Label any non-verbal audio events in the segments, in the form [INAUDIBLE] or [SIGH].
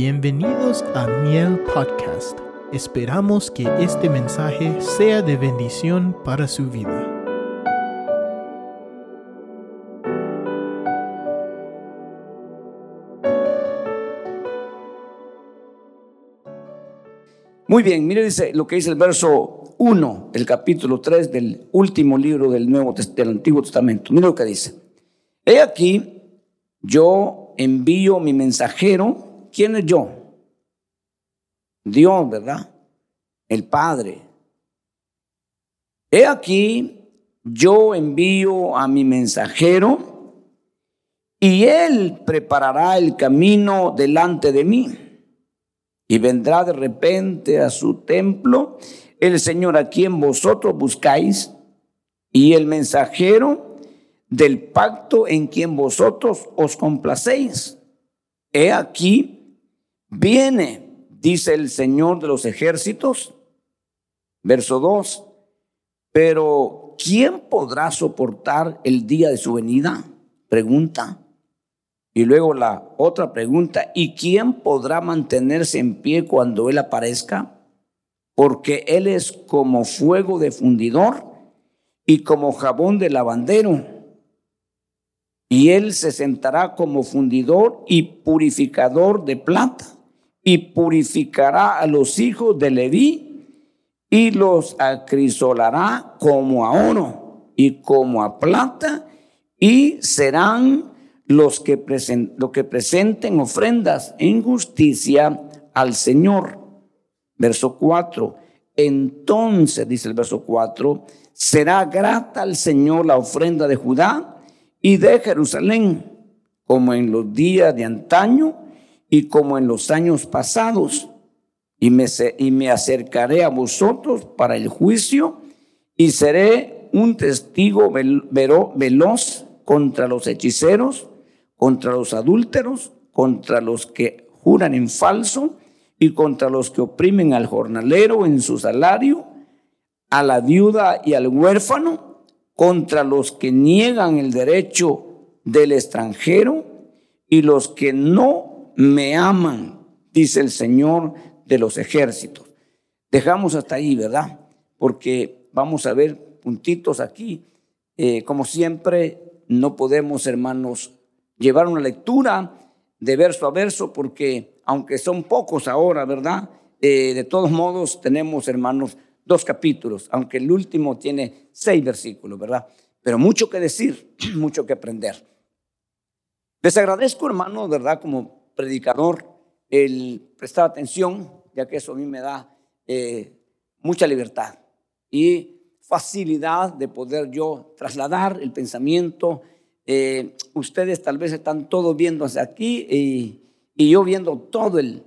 Bienvenidos a Miel Podcast. Esperamos que este mensaje sea de bendición para su vida. Muy bien, mire dice lo que dice el verso 1, el capítulo 3 del último libro del Nuevo del Antiguo Testamento. Mire lo que dice. He aquí, yo envío mi mensajero. ¿Quién es yo? Dios, ¿verdad? El Padre. He aquí, yo envío a mi mensajero y él preparará el camino delante de mí. Y vendrá de repente a su templo el Señor a quien vosotros buscáis y el mensajero del pacto en quien vosotros os complacéis. He aquí, viene, dice el Señor de los ejércitos, verso 2, pero ¿quién podrá soportar el día de su venida? Pregunta. Y luego la otra pregunta, ¿y quién podrá mantenerse en pie cuando Él aparezca? Porque Él es como fuego de fundidor y como jabón de lavandero. Y Él se sentará como fundidor y purificador de plata y purificará a los hijos de Leví y los acrisolará como a oro y como a plata y serán los que, que presenten ofrendas en justicia al Señor. Verso 4. Entonces, dice el verso 4, será grata al Señor la ofrenda de Judá y de Jerusalén, como en los días de antaño y como en los años pasados. Y me, y me acercaré a vosotros para el juicio y seré un testigo veloz contra los hechiceros contra los adúlteros, contra los que juran en falso y contra los que oprimen al jornalero en su salario, a la viuda y al huérfano, contra los que niegan el derecho del extranjero y los que no me aman, dice el Señor de los ejércitos. Dejamos hasta ahí, ¿verdad? Porque vamos a ver puntitos aquí. Eh, como siempre, no podemos, hermanos, llevar una lectura de verso a verso, porque aunque son pocos ahora, ¿verdad? Eh, de todos modos tenemos, hermanos, dos capítulos, aunque el último tiene seis versículos, ¿verdad? Pero mucho que decir, [CLEARS THROAT] mucho que aprender. Les agradezco, hermano, ¿verdad? Como predicador, el prestar atención, ya que eso a mí me da eh, mucha libertad y facilidad de poder yo trasladar el pensamiento, eh, ustedes tal vez están todos hacia aquí y, yo viendo todo el,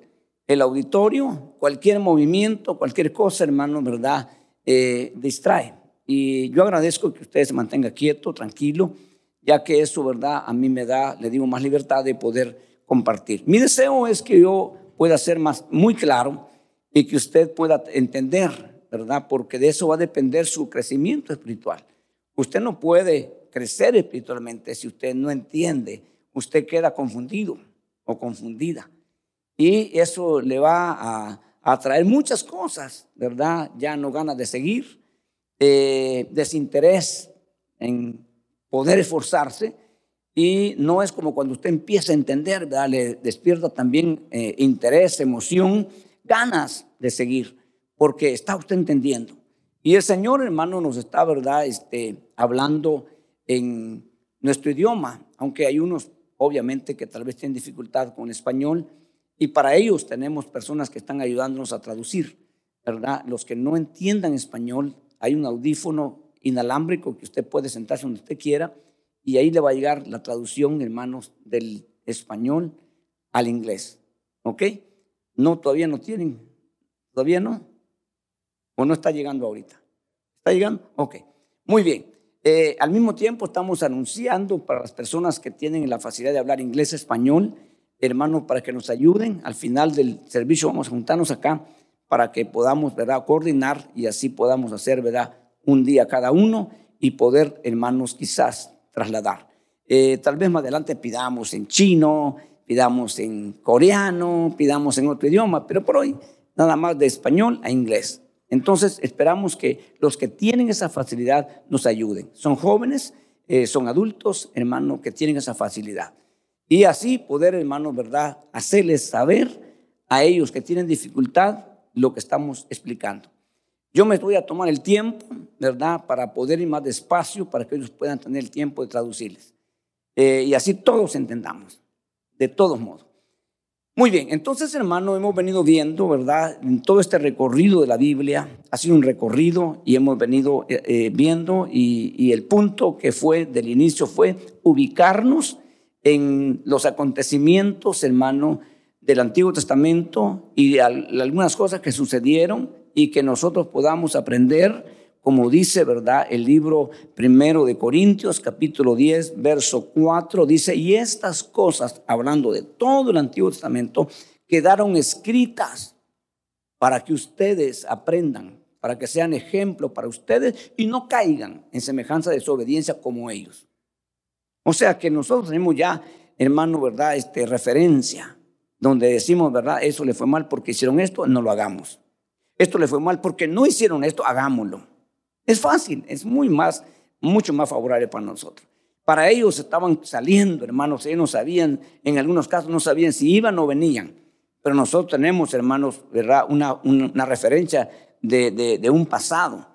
el, auditorio, cualquier movimiento, cualquier cosa, hermano, ¿verdad? Eh, distrae. Y yo agradezco que ustedes se mantengan quieto, tranquilo, ya que eso, ¿verdad? A mí me da, le digo, más libertad de poder Mi deseo es que yo pueda ser más, muy claro y que usted pueda entender, ¿verdad? Porque de eso va a depender su crecimiento espiritual. Usted no puede crecer espiritualmente si usted no entiende. Usted queda confundido o confundida. Y eso le va a, a traer muchas cosas, ¿verdad? Ya no ganas de seguir, eh, desinterés en poder esforzarse. Y no es como cuando usted empieza a entender, ¿verdad? Le despierta también eh, interés, emoción, ganas de seguir, porque está usted entendiendo. Y el Señor, hermano, nos está, ¿verdad? Este, hablando en nuestro idioma, aunque hay unos, obviamente, que tal vez tienen dificultad con español, y para ellos tenemos personas que están ayudándonos a traducir, ¿verdad? Los que no entiendan español, hay un audífono inalámbrico que usted puede sentarse donde usted quiera, y ahí le va a llegar la traducción, hermanos, del español al inglés, ¿ok? No, todavía no tienen, todavía no, o no está llegando ahorita. ¿Está llegando? Ok, muy bien. Eh, al mismo tiempo estamos anunciando para las personas que tienen la facilidad de hablar inglés, español, hermanos, para que nos ayuden. Al final del servicio vamos a juntarnos acá para que podamos, ¿verdad?, coordinar y así podamos hacer, ¿verdad?, un día cada uno y poder, hermanos, quizás trasladar. Eh, tal vez más adelante pidamos en chino, pidamos en coreano, pidamos en otro idioma, pero por hoy nada más de español a inglés. Entonces esperamos que los que tienen esa facilidad nos ayuden. Son jóvenes, eh, son adultos, hermano, que tienen esa facilidad. Y así poder, hermano, ¿verdad? Hacerles saber a ellos que tienen dificultad lo que estamos explicando. Yo me voy a tomar el tiempo, ¿verdad? Para poder ir más despacio, para que ellos puedan tener el tiempo de traducirles. Eh, y así todos entendamos, de todos modos. Muy bien, entonces hermano, hemos venido viendo, ¿verdad? En todo este recorrido de la Biblia, ha sido un recorrido y hemos venido eh, eh, viendo y, y, el punto que fue del inicio fue ubicarnos en los acontecimientos, hermano, del Antiguo Testamento y algunas cosas que sucedieron y que nosotros podamos aprender como dice, ¿verdad? El libro primero de Corintios, capítulo 10, verso 4, dice, y estas cosas, hablando de todo el Antiguo Testamento, quedaron escritas para que ustedes aprendan, para que sean ejemplo para ustedes y no caigan en semejanza de desobediencia como ellos. O sea que nosotros tenemos ya, hermano, ¿verdad? Este, referencia, donde decimos, ¿verdad? Eso le fue mal porque hicieron esto, no lo hagamos. Esto le fue mal porque no hicieron esto, hagámoslo. Es fácil, es muy más, mucho más favorable para nosotros. Para ellos estaban saliendo, hermanos, ellos no sabían, en algunos casos no sabían si iban o venían. Pero nosotros tenemos, hermanos, ¿verdad? Una, una, referencia de, de, un pasado,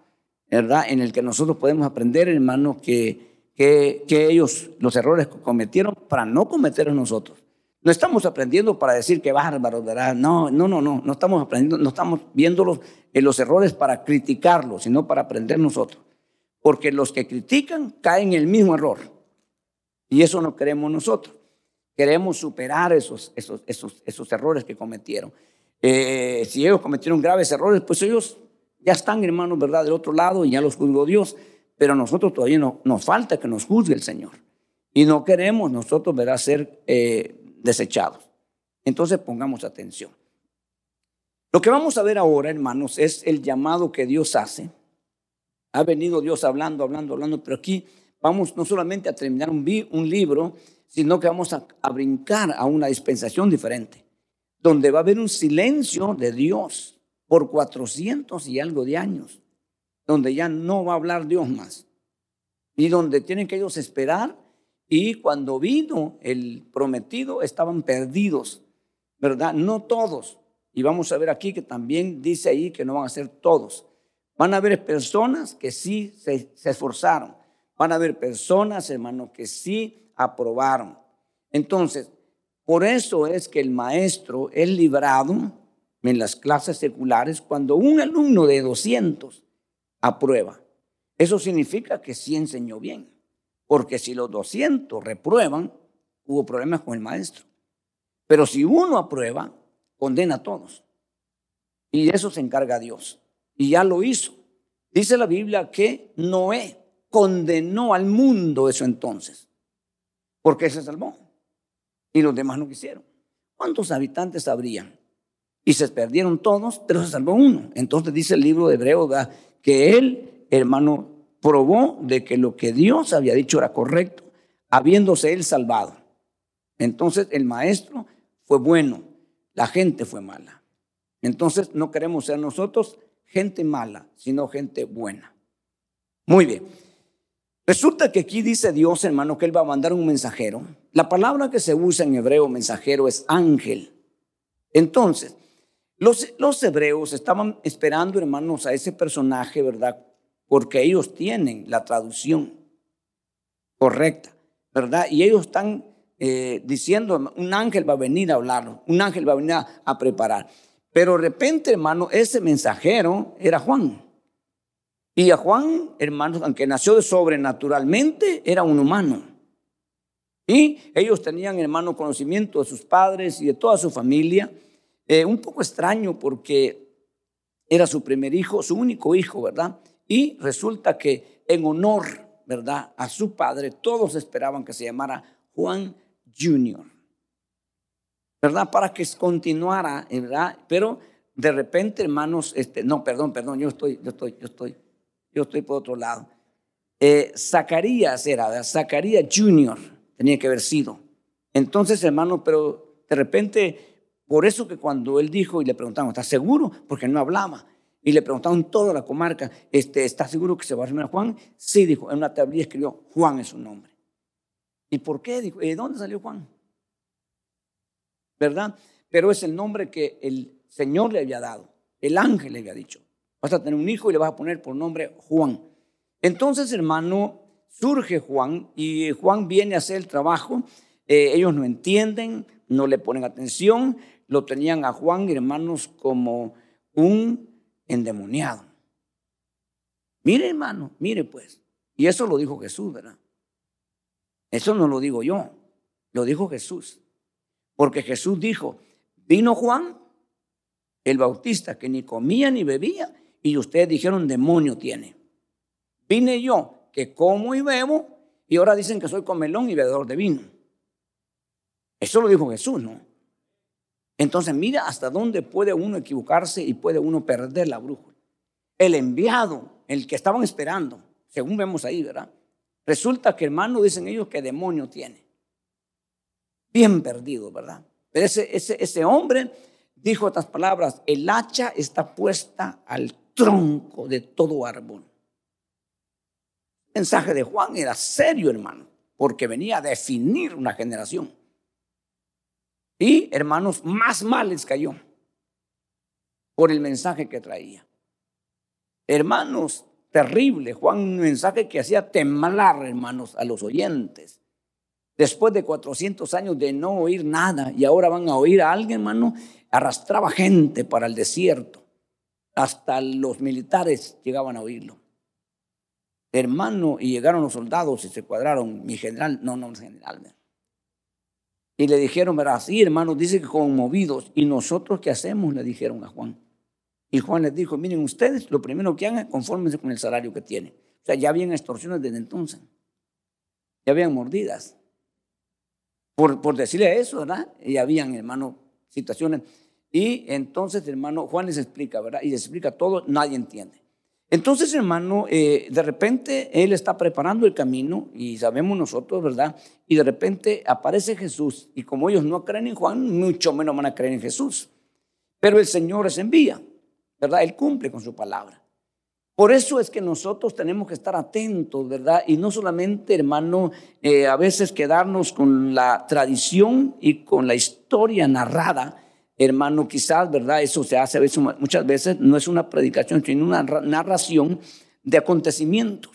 ¿verdad? En el que nosotros podemos aprender, hermanos, que, que, que ellos, los errores que cometieron, para no cometerlos nosotros. No estamos aprendiendo para decir que bárbaro, ¿verdad? No, no, no, no, no estamos aprendiendo, no estamos viéndolos en los errores para criticarlos, sino para aprender nosotros. Porque los que critican caen en el mismo error. Y eso no queremos nosotros. Queremos superar esos, esos, esos, esos errores que cometieron. Eh, si ellos cometieron graves errores, pues ellos ya están, hermanos, ¿verdad? Del otro lado y ya los juzgó Dios. Pero nosotros todavía no, nos falta que nos juzgue el Señor. Y no queremos nosotros, ¿verdad? Ser eh, desechados. Entonces pongamos atención. Lo que vamos a ver ahora, hermanos, es el llamado que Dios hace. Ha venido Dios hablando, hablando, hablando, pero aquí vamos no solamente a terminar un, un libro, sino que vamos a, a brincar a una dispensación diferente, donde va a haber un silencio de Dios por 400 y algo de años, donde ya no va a hablar Dios más, y donde tienen que ellos esperar, y cuando vino el prometido estaban perdidos, ¿verdad? No todos, y vamos a ver aquí que también dice ahí que no van a ser todos. Van a haber personas que sí se, esforzaron. Van a haber personas, hermano, que sí aprobaron. Entonces, por eso es que el maestro es librado en las clases seculares cuando un alumno de 200 aprueba. Eso significa que sí enseñó bien. Porque si los 200 reprueban, hubo problemas con el maestro. Pero si uno aprueba, condena a todos. Y eso se encarga Dios. Y ya lo hizo. Dice la Biblia que Noé condenó al mundo eso entonces, porque se salvó. Y los demás no quisieron. ¿Cuántos habitantes habrían? Y se perdieron todos, pero se salvó uno. Entonces dice el libro de Hebreo que él, hermano, probó de que lo que Dios había dicho era correcto, habiéndose él salvado. Entonces el maestro fue bueno la gente fue mala. Entonces no queremos ser nosotros gente mala, sino gente buena. Muy bien. Resulta que aquí dice Dios, hermano, que Él va a mandar un mensajero. La palabra que se usa en hebreo mensajero es ángel. Entonces, los, los hebreos estaban esperando, hermanos, a ese personaje, ¿verdad? Porque ellos tienen la traducción correcta, ¿verdad? Y ellos están eh, diciendo, un ángel va a venir a hablar, un ángel va a venir a, preparar. Pero de repente, hermano, ese mensajero era Juan. Y a Juan, hermanos, aunque nació de sobrenaturalmente, era un humano. Y ellos tenían, hermano, conocimiento de sus padres y de toda su familia. Eh, un poco extraño porque era su primer hijo, su único hijo, ¿verdad? Y resulta que en honor, ¿verdad? A su padre, todos esperaban que se llamara Juan Junior. ¿Verdad? Para que continuara, ¿verdad? Pero de repente, hermanos, este, no, perdón, perdón, yo estoy, yo estoy, yo estoy, yo estoy por otro lado. Eh, Zacarías era, Zacarías Junior tenía que haber sido. Entonces, hermano, pero de repente, por eso que cuando él dijo y le preguntaron, ¿estás seguro? Porque no hablaba. Y le preguntaron toda la comarca, este, ¿está seguro que se va a llamar Juan? Sí, dijo, en una tablilla escribió, Juan es su nombre. ¿Y por qué? Dijo, ¿de dónde salió Juan? ¿Verdad? Pero es el nombre que el Señor le había dado, el ángel le había dicho. Vas a tener un hijo y le vas a poner por nombre Juan. Entonces, hermano, surge Juan y Juan viene a hacer el trabajo. Eh, ellos no entienden, no le ponen atención, lo tenían a Juan, hermanos, como un endemoniado. Mire, hermano, mire pues. Y eso lo dijo Jesús, ¿verdad? Eso no lo digo yo, lo dijo Jesús. Porque Jesús dijo, vino Juan, el bautista, que ni comía ni bebía, y ustedes dijeron, demonio tiene. Vine yo, que como y bebo, y ahora dicen que soy comelón y bebedor de vino. Eso lo dijo Jesús, ¿no? Entonces mira hasta dónde puede uno equivocarse y puede uno perder la brújula. El enviado, el que estaban esperando, según vemos ahí, ¿verdad? Resulta que hermano, dicen ellos, que demonio tiene. Bien perdido, ¿verdad? Pero ese, ese, hombre dijo estas palabras, el hacha está puesta al tronco de todo árbol. El mensaje de Juan era serio, hermano, porque venía a definir una generación. Y, hermanos, más mal les cayó por el mensaje que traía. Hermanos, terrible. Juan, un mensaje que hacía temblar, hermanos, a los oyentes. Después de 400 años de no oír nada y ahora van a oír a alguien, hermano, arrastraba gente para el desierto. Hasta los militares llegaban a oírlo. Hermano, y llegaron los soldados y se cuadraron. Mi general, no, no, general. Y le dijeron, verá, sí, hermano, dice que conmovidos. ¿Y nosotros qué hacemos? Le dijeron a Juan. Y Juan les dijo, miren ustedes, lo primero que hagan, confórmense con el salario que tienen. O sea, ya habían extorsiones desde entonces. Ya habían mordidas. Por, por decirle eso, ¿verdad? Y habían, hermano, situaciones. Y entonces, hermano, Juan les explica, ¿verdad? Y les explica todo, nadie entiende. Entonces, hermano, eh, de repente Él está preparando el camino y sabemos nosotros, ¿verdad? Y de repente aparece Jesús y como ellos no creen en Juan, mucho menos van a creer en Jesús. Pero el Señor les envía. ¿verdad? Él cumple con su palabra. Por eso es que nosotros tenemos que estar atentos, ¿verdad? Y no solamente, hermano, eh, a veces quedarnos con la tradición y con la historia narrada, hermano, quizás, ¿verdad? Eso se hace a muchas veces, no es una predicación, sino una narración de acontecimientos.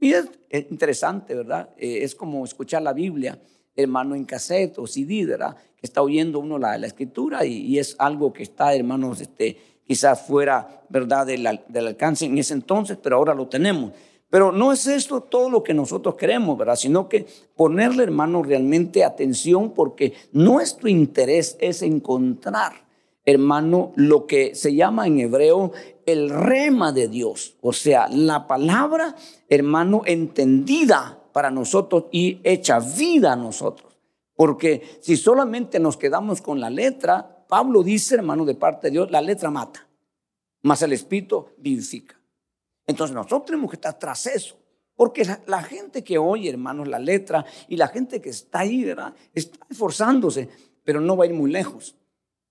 Y es, interesante, ¿verdad? Eh, es como escuchar la Biblia, hermano, en cassette o CD, ¿verdad? Que está oyendo uno la, la escritura y, y, es algo que está, hermanos, este quizás fuera, ¿verdad?, del, alcance en ese entonces, pero ahora lo tenemos. Pero no es esto todo lo que nosotros queremos, ¿verdad? Sino que ponerle, hermano, realmente atención porque nuestro interés es encontrar, hermano, lo que se llama en hebreo el rema de Dios. O sea, la palabra, hermano, entendida para nosotros y hecha vida a nosotros. Porque si solamente nos quedamos con la letra, Pablo dice, hermano, de parte de Dios, la letra mata, más el espíritu vivifica. Entonces nosotros tenemos que estar tras eso. Porque la, gente que oye, hermanos, la letra y la gente que está ahí, ¿verdad? Está esforzándose, pero no va a ir muy lejos.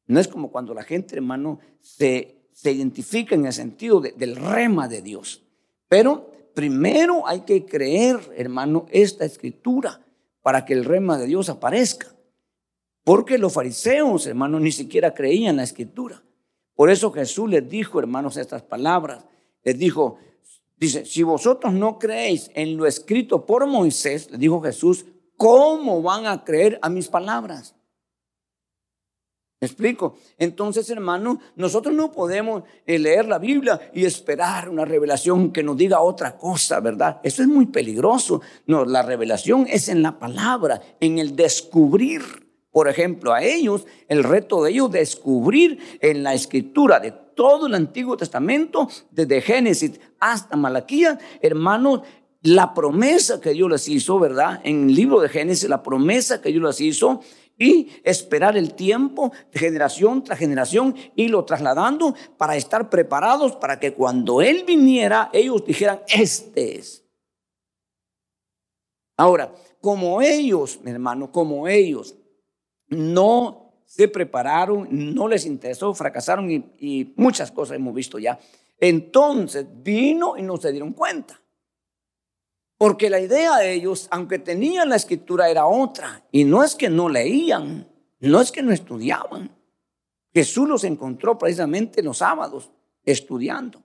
No es como cuando la gente, hermano, se, se identifica en el sentido del rema de Dios. Pero primero hay que creer, hermano, esta escritura para que el rema de Dios aparezca. Porque los fariseos, hermanos, ni siquiera creían la escritura. Por eso Jesús les dijo, hermanos, estas palabras. Les dijo, dice, si vosotros no creéis en lo escrito por Moisés, le dijo Jesús, ¿cómo van a creer a mis palabras? ¿Me explico? Entonces, hermano, nosotros no podemos eh, leer la Biblia y esperar una revelación que nos diga otra cosa, ¿verdad? Eso es muy peligroso. No, la revelación es en la palabra, en el descubrir. Por ejemplo, a ellos, el reto de ellos descubrir en la escritura de todo el Antiguo Testamento, desde Génesis hasta Malaquías, hermanos, la promesa que Dios les hizo, ¿verdad? En el libro de Génesis, la promesa que Dios les hizo y esperar el tiempo generación tras generación y lo trasladando para estar preparados para que cuando Él viniera, ellos dijeran, este es. Ahora, como ellos, mi hermano, como ellos no se prepararon, no les interesó, fracasaron y, muchas cosas hemos visto ya. Entonces vino y no se dieron cuenta. Porque la idea de ellos, aunque tenían la escritura, era otra. Y no es que no leían, no es que no estudiaban. Jesús los encontró precisamente los sábados estudiando.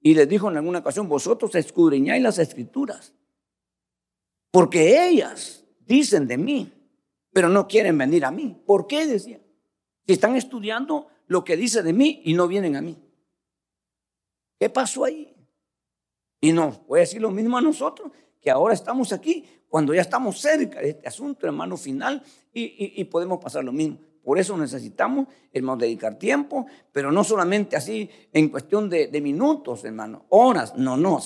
Y les dijo en alguna ocasión, vosotros escudriñáis las escrituras. Porque ellas dicen de mí, pero no quieren venir a mí. ¿Por qué? Decía. Si están estudiando lo que dice de mí y no vienen a mí. ¿Qué pasó ahí? Y no, voy a decir lo mismo a nosotros, que ahora estamos aquí, cuando ya estamos cerca de este asunto, hermano, final, y, podemos pasar lo mismo. Por eso necesitamos, hermano, dedicar tiempo, pero no solamente así en cuestión de, minutos, hermano, horas, no, no.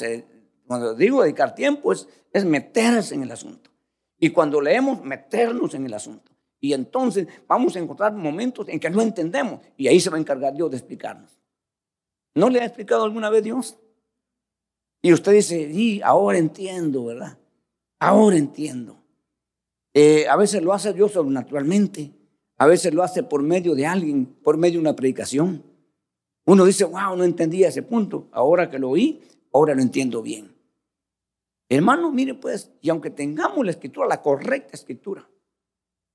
cuando digo dedicar tiempo es, es meterse en el asunto. Y cuando leemos, meternos en el asunto. Y entonces vamos a encontrar momentos en que no entendemos y ahí se va a encargar Dios de explicarnos. ¿No le ha explicado alguna vez Dios? Y usted dice, y ahora entiendo, ¿verdad? Ahora entiendo. Eh, a veces lo hace Dios sobrenaturalmente, a veces lo hace por medio de alguien, por medio de una predicación. Uno dice, wow, no entendía ese punto. Ahora que lo oí, ahora lo entiendo bien. Hermano, mire pues, y aunque tengamos la escritura, la correcta escritura,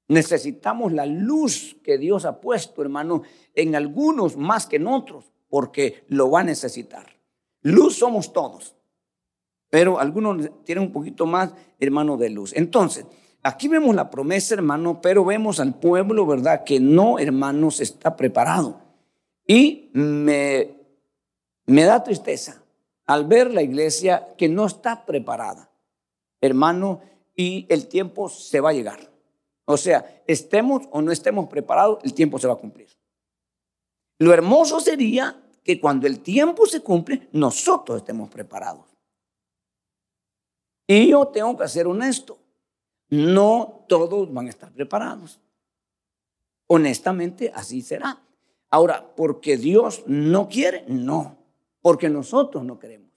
necesitamos la luz que Dios ha puesto, hermano, en algunos más que en otros porque lo va a necesitar. Luz somos todos, pero algunos tienen un poquito más, hermano, de luz. Entonces, aquí vemos la promesa, hermano, pero vemos al pueblo, ¿verdad? Que no, hermanos, está preparado. Y me, me da tristeza al ver la iglesia que no está preparada, hermano, y el tiempo se va a llegar. O sea, estemos o no estemos preparados, el tiempo se va a cumplir. Lo hermoso sería que cuando el tiempo se cumple, nosotros estemos preparados. Y yo tengo que ser honesto. No todos van a estar preparados. Honestamente, así será. Ahora, porque Dios no quiere, no. Porque nosotros no queremos.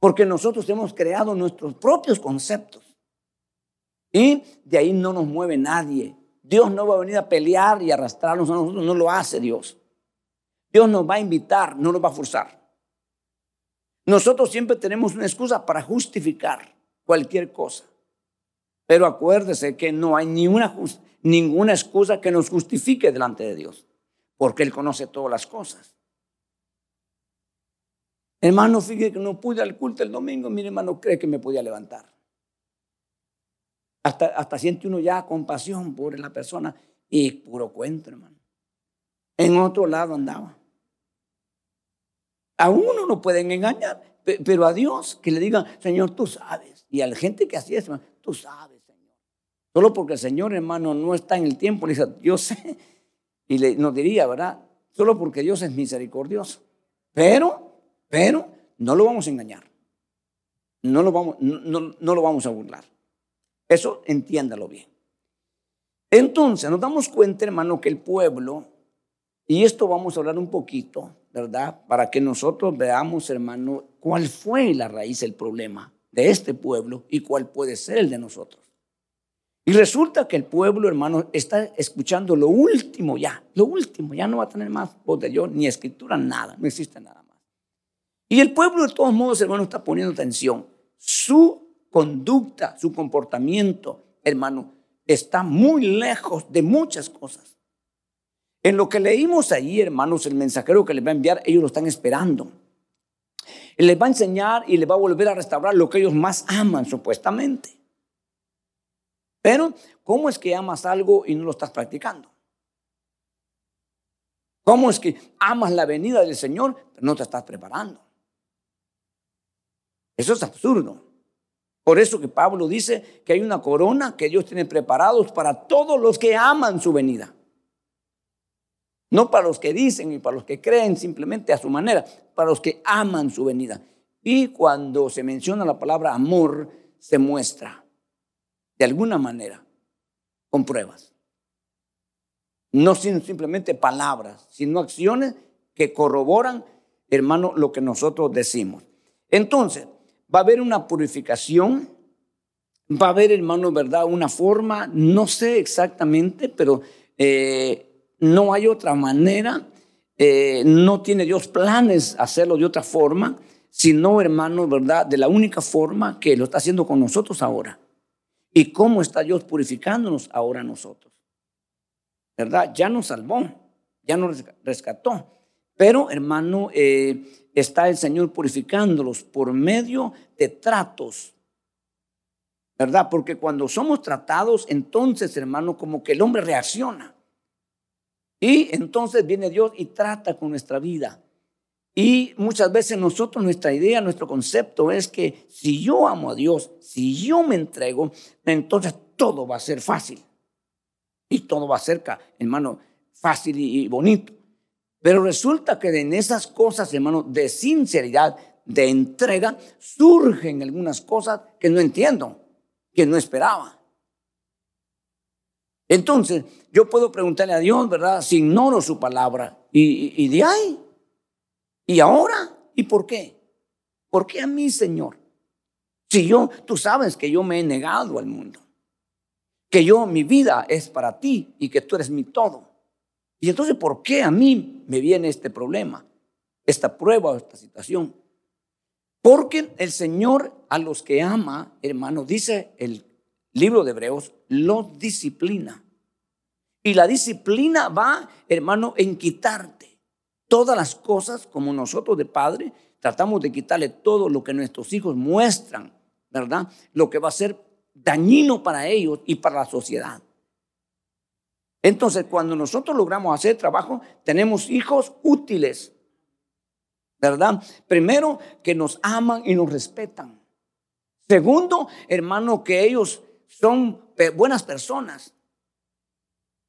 Porque nosotros hemos creado nuestros propios conceptos. Y de ahí no nos mueve nadie. Dios no va a venir a pelear y arrastrarnos a nosotros, no lo hace Dios. Dios nos va a invitar, no nos va a forzar. Nosotros siempre tenemos una excusa para justificar cualquier cosa. Pero acuérdese que no hay ninguna, ninguna excusa que nos justifique delante de Dios, porque Él conoce todas las cosas. Hermano, fíjese que no pude al culto el domingo, mi hermano cree que me podía levantar. Hasta, hasta siente uno ya compasión por la persona y puro cuento, hermano. En otro lado andaba. A uno no pueden engañar, pero a Dios que le digan, Señor, tú sabes. Y a la gente que así es, tú sabes, Señor. Solo porque el Señor, hermano, no está en el tiempo, le dice, yo sé. Y le, nos diría, ¿verdad? Solo porque Dios es misericordioso. Pero, pero, no lo vamos a engañar. No lo vamos, no, no lo vamos a burlar. Eso entiéndalo bien. Entonces, nos damos cuenta, hermano, que el pueblo, y esto vamos a hablar un poquito, ¿verdad? Para que nosotros veamos, hermano, cuál fue la raíz del problema de este pueblo y cuál puede ser el de nosotros. Y resulta que el pueblo, hermano, está escuchando lo último ya, lo último, ya no va a tener más voz de Dios, ni escritura, nada, no existe nada. Y el pueblo, de todos modos, hermano, está poniendo atención. Su conducta, su comportamiento, hermano, está muy lejos de muchas cosas. En lo que leímos ahí, hermanos, el mensajero que les va a enviar, ellos lo están esperando. Les va a enseñar y les va a volver a restaurar lo que ellos más aman, supuestamente. Pero, ¿cómo es que amas algo y no lo estás practicando? ¿Cómo es que amas la venida del Señor, pero no te estás preparando? Eso es absurdo. Por eso que Pablo dice que hay una corona que Dios tiene preparados para todos los que aman su venida. No para los que dicen y para los que creen simplemente a su manera, para los que aman su venida. Y cuando se menciona la palabra amor, se muestra de alguna manera con pruebas. No simplemente palabras, sino acciones que corroboran, hermano, lo que nosotros decimos. Entonces, va a haber una purificación Va a haber, hermano, ¿verdad? Una forma, no sé exactamente, pero eh, no hay otra manera. Eh, no tiene Dios planes hacerlo de otra forma, sino, hermano, ¿verdad? De la única forma que lo está haciendo con nosotros ahora. ¿Y cómo está Dios purificándonos ahora nosotros? ¿Verdad? Ya nos salvó, ya nos rescató. Pero, hermano, eh, está el Señor purificándolos por medio de tratos. ¿Verdad? Porque cuando somos tratados, entonces, hermano, como que el hombre reacciona. Y entonces viene Dios y trata con nuestra vida. Y muchas veces nosotros, nuestra idea, nuestro concepto es que si yo amo a Dios, si yo me entrego, entonces todo va a ser fácil. Y todo va a ser, hermano, fácil y bonito. Pero resulta que en esas cosas, hermano, de sinceridad, de entrega, surgen algunas cosas que no entiendo, que no esperaba. Entonces, yo puedo preguntarle a Dios, ¿verdad? Si ignoro su palabra. Y, y de ahí, ¿y ahora? ¿Y por qué? ¿Por qué a mí, Señor? Si yo, tú sabes que yo me he negado al mundo, que yo, mi vida es para ti y que tú eres mi todo. Y entonces, ¿por qué a mí me viene este problema, esta prueba, esta situación? Porque el Señor a los que ama, hermano, dice el libro de Hebreos, los disciplina. Y la disciplina va, hermano, en quitarte todas las cosas como nosotros de padre tratamos de quitarle todo lo que nuestros hijos muestran, ¿verdad? Lo que va a ser dañino para ellos y para la sociedad. Entonces, cuando nosotros logramos hacer trabajo, tenemos hijos útiles, ¿verdad? Primero, que nos aman y nos respetan. Segundo, hermano, que ellos son buenas personas.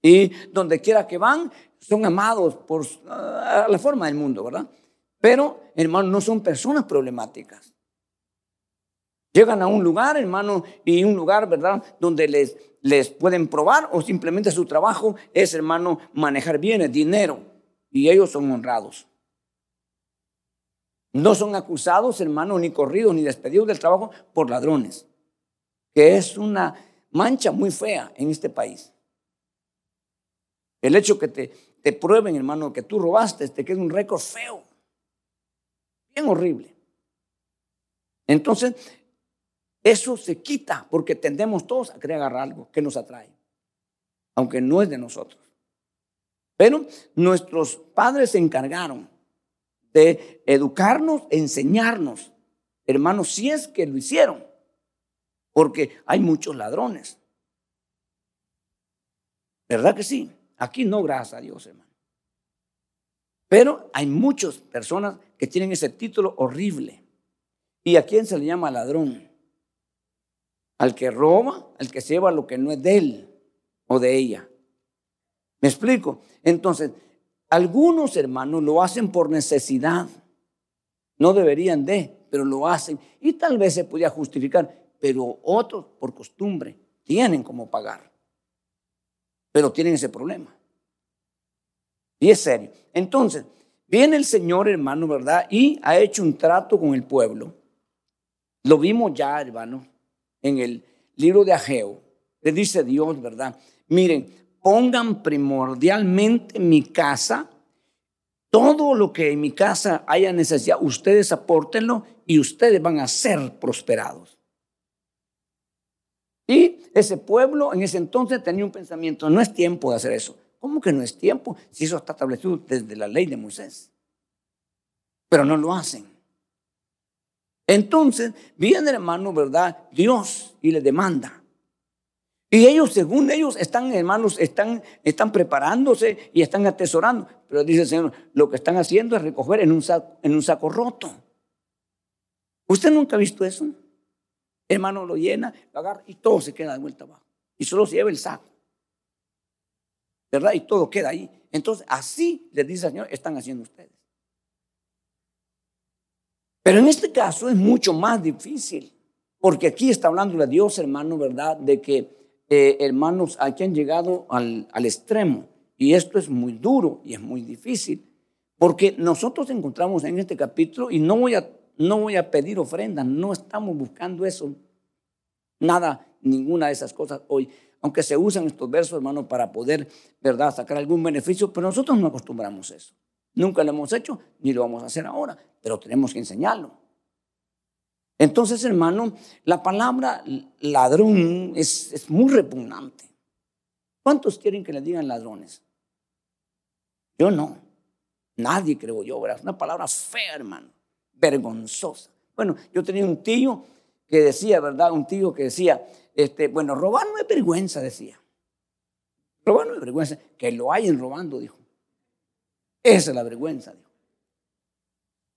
Y donde quiera que van, son amados por ah, la forma del mundo, ¿verdad? Pero, hermano, no son personas problemáticas. Llegan a un lugar, hermano, y un lugar, ¿verdad? Donde les les pueden probar o simplemente su trabajo es, hermano, manejar bienes, dinero, y ellos son honrados. No son acusados, hermano, ni corridos ni despedidos del trabajo por ladrones, que es una mancha muy fea en este país. El hecho que te, te prueben, hermano, que tú robaste, te queda un récord feo, bien horrible. Entonces, eso se quita porque tendemos todos a querer agarrar algo que nos atrae, aunque no es de nosotros. Pero nuestros padres se encargaron de educarnos, enseñarnos, hermanos, si es que lo hicieron, porque hay muchos ladrones. ¿Verdad que sí? Aquí no, gracias a Dios, hermano. Pero hay muchas personas que tienen ese título horrible. ¿Y a quién se le llama ladrón? Al que roba, al que se lleva lo que no es de él o de ella. ¿Me explico? Entonces, algunos hermanos lo hacen por necesidad. No deberían de, pero lo hacen. Y tal vez se podía justificar, pero otros por costumbre tienen como pagar. Pero tienen ese problema. Y es serio. Entonces, viene el Señor, hermano, ¿verdad? Y ha hecho un trato con el pueblo. Lo vimos ya, hermano, en el libro de Ageo, le dice Dios, ¿verdad? Miren, pongan primordialmente mi casa, todo lo que en mi casa haya necesidad, ustedes apórtenlo y ustedes van a ser prosperados. Y ese pueblo en ese entonces tenía un pensamiento, no es tiempo de hacer eso. ¿Cómo que no es tiempo? Si eso está establecido desde la ley de Moisés. Pero no lo hacen. Entonces viene hermano, ¿verdad? Dios y le demanda. Y ellos, según ellos, están, hermanos, están, están preparándose y están atesorando. Pero dice el Señor, lo que están haciendo es recoger en un saco, en un saco roto. ¿Usted nunca ha visto eso? Hermano lo llena, lo agarra y todo se queda de vuelta abajo. Y solo se lleva el saco. ¿Verdad? Y todo queda ahí. Entonces, así les dice el Señor, están haciendo ustedes. Pero en este caso es mucho más difícil, porque aquí está hablando de Dios, hermano, ¿verdad? De que eh, hermanos aquí han llegado al, al extremo. Y esto es muy duro y es muy difícil, porque nosotros encontramos en este capítulo, y no voy a, no voy a pedir ofrendas, no estamos buscando eso. Nada, ninguna de esas cosas hoy. Aunque se usan estos versos, hermano, para poder, ¿verdad?, sacar algún beneficio, pero nosotros no acostumbramos eso. Nunca lo hemos hecho, ni lo vamos a hacer ahora, pero tenemos que enseñarlo. Entonces, hermano, la palabra ladrón es, es muy repugnante. ¿Cuántos quieren que le digan ladrones? Yo no. Nadie creo yo, ¿verdad? Es una palabra fea, hermano. Vergonzosa. Bueno, yo tenía un tío que decía, ¿verdad? Un tío que decía, este, bueno, robar no es vergüenza, decía. Robar no es vergüenza. Que lo hayan robando, dijo. Esa es la vergüenza.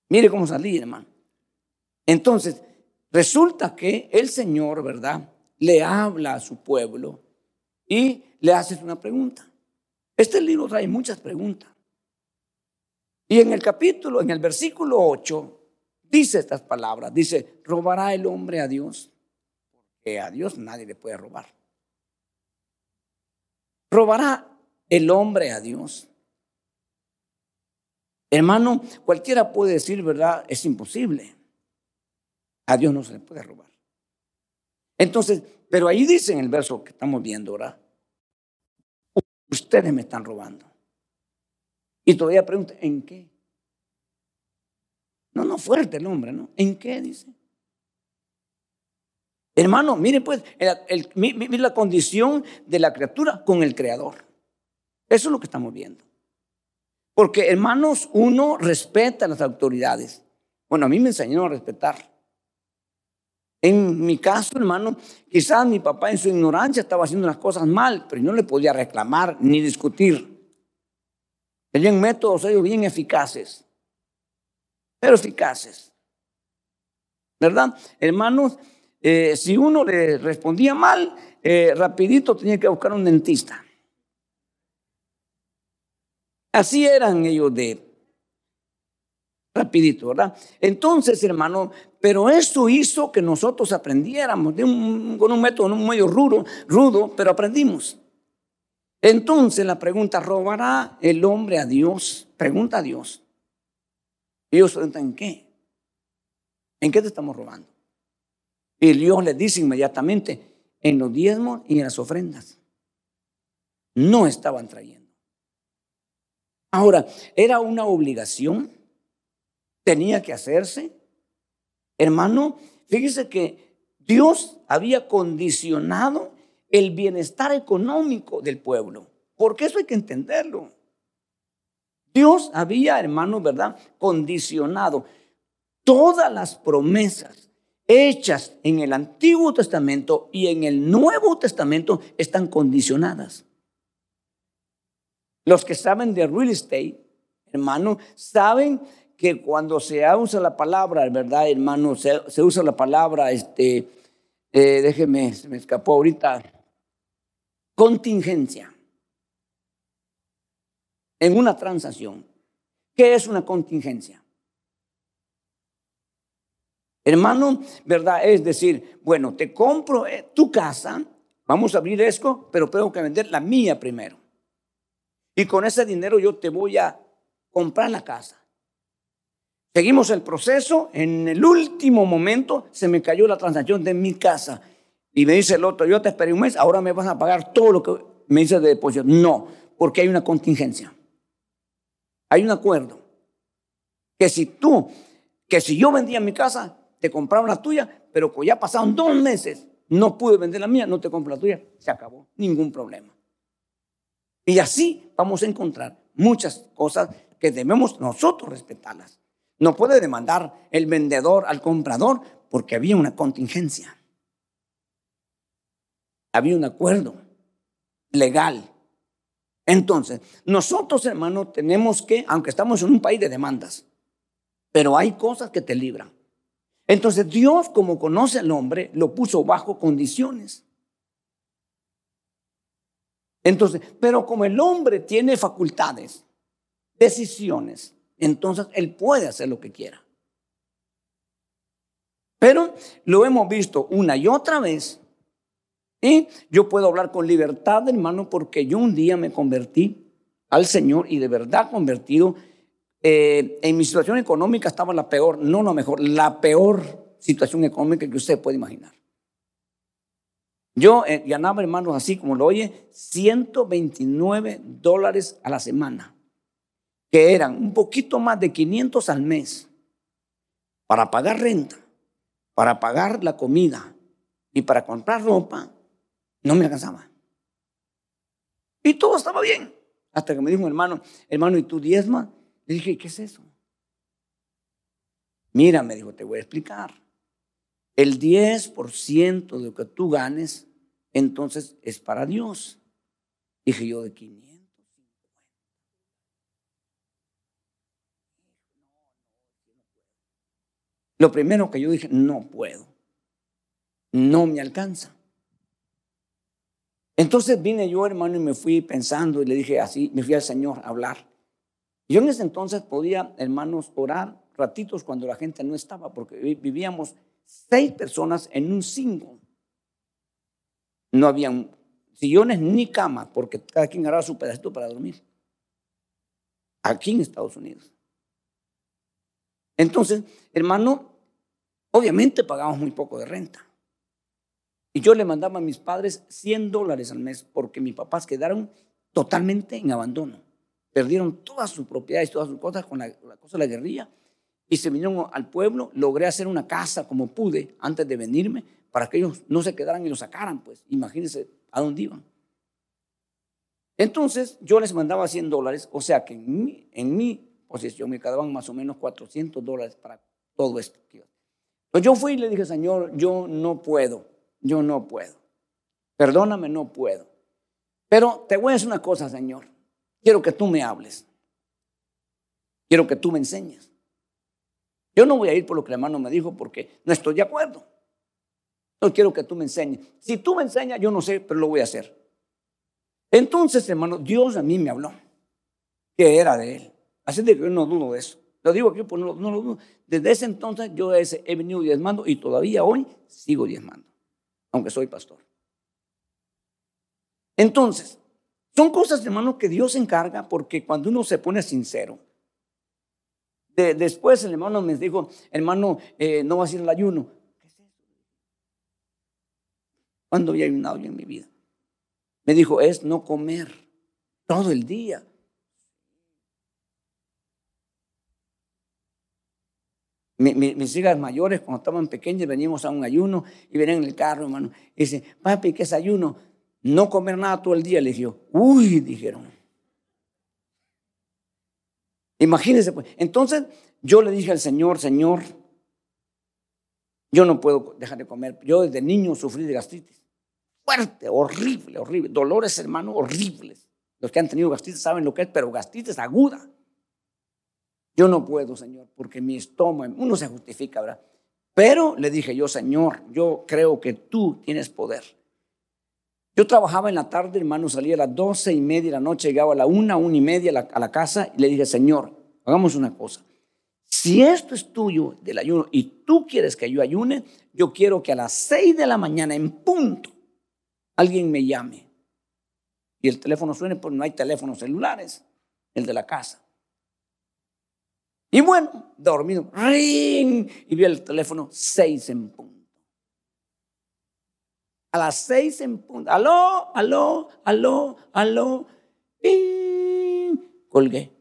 Mire cómo salí, hermano. Entonces, resulta que el Señor, ¿verdad? Le habla a su pueblo y le hace una pregunta. Este libro trae muchas preguntas. Y en el capítulo, en el versículo 8, dice estas palabras. Dice, ¿robará el hombre a Dios? Porque a Dios nadie le puede robar. ¿Robará el hombre a Dios? Hermano, cualquiera puede decir, ¿verdad? Es imposible. A Dios no se le puede robar. Entonces, pero ahí dice en el verso que estamos viendo ahora, ustedes me están robando. Y todavía pregunta, ¿en qué? No, no, fuerte el hombre, ¿no? ¿En qué dice? Hermano, mire pues, mire la condición de la criatura con el creador. Eso es lo que estamos viendo. Porque, hermanos, uno respeta a las autoridades. Bueno, a mí me enseñaron a respetar. En mi caso, hermano, quizás mi papá en su ignorancia estaba haciendo las cosas mal, pero no le podía reclamar ni discutir. Tenían métodos ellos bien eficaces, pero eficaces. ¿Verdad? Hermanos, eh, si uno le respondía mal, eh, rapidito tenía que buscar un dentista. Así eran ellos de rapidito, ¿verdad? Entonces, hermano, pero eso hizo que nosotros aprendiéramos con un método un medio rudo, rudo, pero aprendimos. Entonces la pregunta, ¿robará el hombre a Dios? Pregunta a Dios. Ellos preguntan, ¿en qué? ¿En qué te estamos robando? Y Dios les dice inmediatamente, en los diezmos y en las ofrendas. No estaban trayendo. Ahora, ¿era una obligación? ¿Tenía que hacerse? Hermano, fíjese que Dios había condicionado el bienestar económico del pueblo. Porque eso hay que entenderlo. Dios había, hermanos, ¿verdad? Condicionado todas las promesas hechas en el Antiguo Testamento y en el Nuevo Testamento están condicionadas. Los que saben de real estate, hermano, saben que cuando se usa la palabra, ¿verdad, hermano? Se, usa la palabra, este, eh, déjeme, se me escapó ahorita, contingencia en una transacción. ¿Qué es una contingencia? Hermano, ¿verdad? Es decir, bueno, te compro eh, tu casa, vamos a abrir esto, pero tengo que vender la mía primero. Y con ese dinero yo te voy a comprar la casa. Seguimos el proceso, en el último momento se me cayó la transacción de mi casa y me dice el otro, yo te esperé un mes, ahora me vas a pagar todo lo que me dice de depósito. No, porque hay una contingencia. Hay un acuerdo. Que si tú, que si yo vendía mi casa, te compraba la tuya, pero ya pasaron dos meses, no pude vender la mía, no te compro la tuya, se acabó, ningún problema. Y así vamos a encontrar muchas cosas que debemos nosotros respetarlas. No puede demandar el vendedor al comprador porque había una contingencia había un acuerdo legal. Entonces, nosotros, hermanos, tenemos que, aunque estamos en un país de demandas, pero hay cosas que te libran. Entonces, Dios, como conoce al hombre, lo puso bajo condiciones. Entonces, pero como el hombre tiene facultades, decisiones, entonces él puede hacer lo que quiera. Pero lo hemos visto una y otra vez y yo puedo hablar con libertad, hermano, porque yo un día me convertí al Señor y de verdad convertido. Eh, en mi situación económica estaba la peor, no la mejor, la peor situación económica que usted puede imaginar. Yo eh, ganaba, hermanos, así como lo oye, 129 dólares a la semana, que eran un poquito más de 500 al mes, para pagar renta, para pagar la comida y para comprar ropa, no me alcanzaba. Y todo estaba bien. Hasta que me dijo un hermano, hermano, ¿y tú diezma? Le dije, ¿qué es eso? Mira, me dijo, te voy a explicar. El 10% de lo que tú ganes, entonces es para Dios. Dije yo, de 550. Lo primero que yo dije, no puedo. No me alcanza. Entonces vine yo, hermano, y me fui pensando y le dije así, me fui al Señor a hablar. Yo en ese entonces podía, hermanos, orar ratitos cuando la gente no estaba, porque vivíamos seis personas en un cinco. No habían sillones ni cama, porque cada quien agarraba su pedacito para dormir. Aquí en Estados Unidos. Entonces, hermano, obviamente pagamos muy poco de renta. Y yo le mandaba a mis padres 100 dólares al mes porque mis papás quedaron totalmente en abandono. Perdieron todas sus propiedades, todas sus cosas con la, cosa de la guerrilla y se vinieron al pueblo. Logré hacer una casa como pude antes de venirme para que ellos no se quedaran y lo sacaran, pues imagínense a dónde iban. Entonces yo les mandaba 100 dólares, o sea que en mi, en me quedaban más o menos 400 dólares para todo esto. Pues yo fui y le dije, Señor, yo no puedo yo no puedo. Perdóname, no puedo. Pero te voy a decir una cosa, Señor. Quiero que tú me hables. Quiero que tú me enseñes. Yo no voy a ir por lo que el hermano me dijo porque no estoy de acuerdo. No quiero que tú me enseñes. Si tú me enseñas, yo no sé, pero lo voy a hacer. Entonces, hermano, Dios a mí me habló que era de Él. Así de que yo no dudo de eso. Lo digo aquí, pues no, lo dudo. Desde ese entonces yo he venido diezmando y todavía hoy sigo diezmando aunque soy pastor. Entonces, son cosas, hermano, que Dios encarga porque cuando uno se pone sincero, después el hermano me dijo, hermano, eh, no va a ser el ayuno. ¿Cuándo había ayunado yo en mi vida? Me dijo, es no comer todo el día. mis hijas mayores, cuando estaban pequeñas, veníamos a un ayuno y venían en el carro, hermano. Y dice, papi, ¿qué es ayuno? No comer nada todo el día. Le dije, uy, dijeron. Imagínense, pues. Entonces, yo le dije al Señor, Señor, yo no puedo dejar de comer. Yo desde niño sufrí de gastritis. Fuerte, horrible, horrible. Dolores, hermano, horribles. Los que han tenido gastritis saben lo que es, pero gastritis aguda. Yo no puedo, Señor, porque mi estómago, uno se justifica, ¿verdad? Pero le dije yo, Señor, yo creo que tú tienes poder. Yo trabajaba en la tarde, hermano, salía a las doce y media de la noche, llegaba a la una, una y media a la, casa y le dije, Señor, hagamos una cosa. Si esto es tuyo del ayuno y tú quieres que yo ayune, yo quiero que a las seis de la mañana en punto alguien me llame. Y el teléfono suene, porque no hay teléfonos celulares, el de la casa. Y bueno, dormido, ring, y vi el teléfono seis en punto. A las seis en punto, aló, aló, aló, aló, y colgué.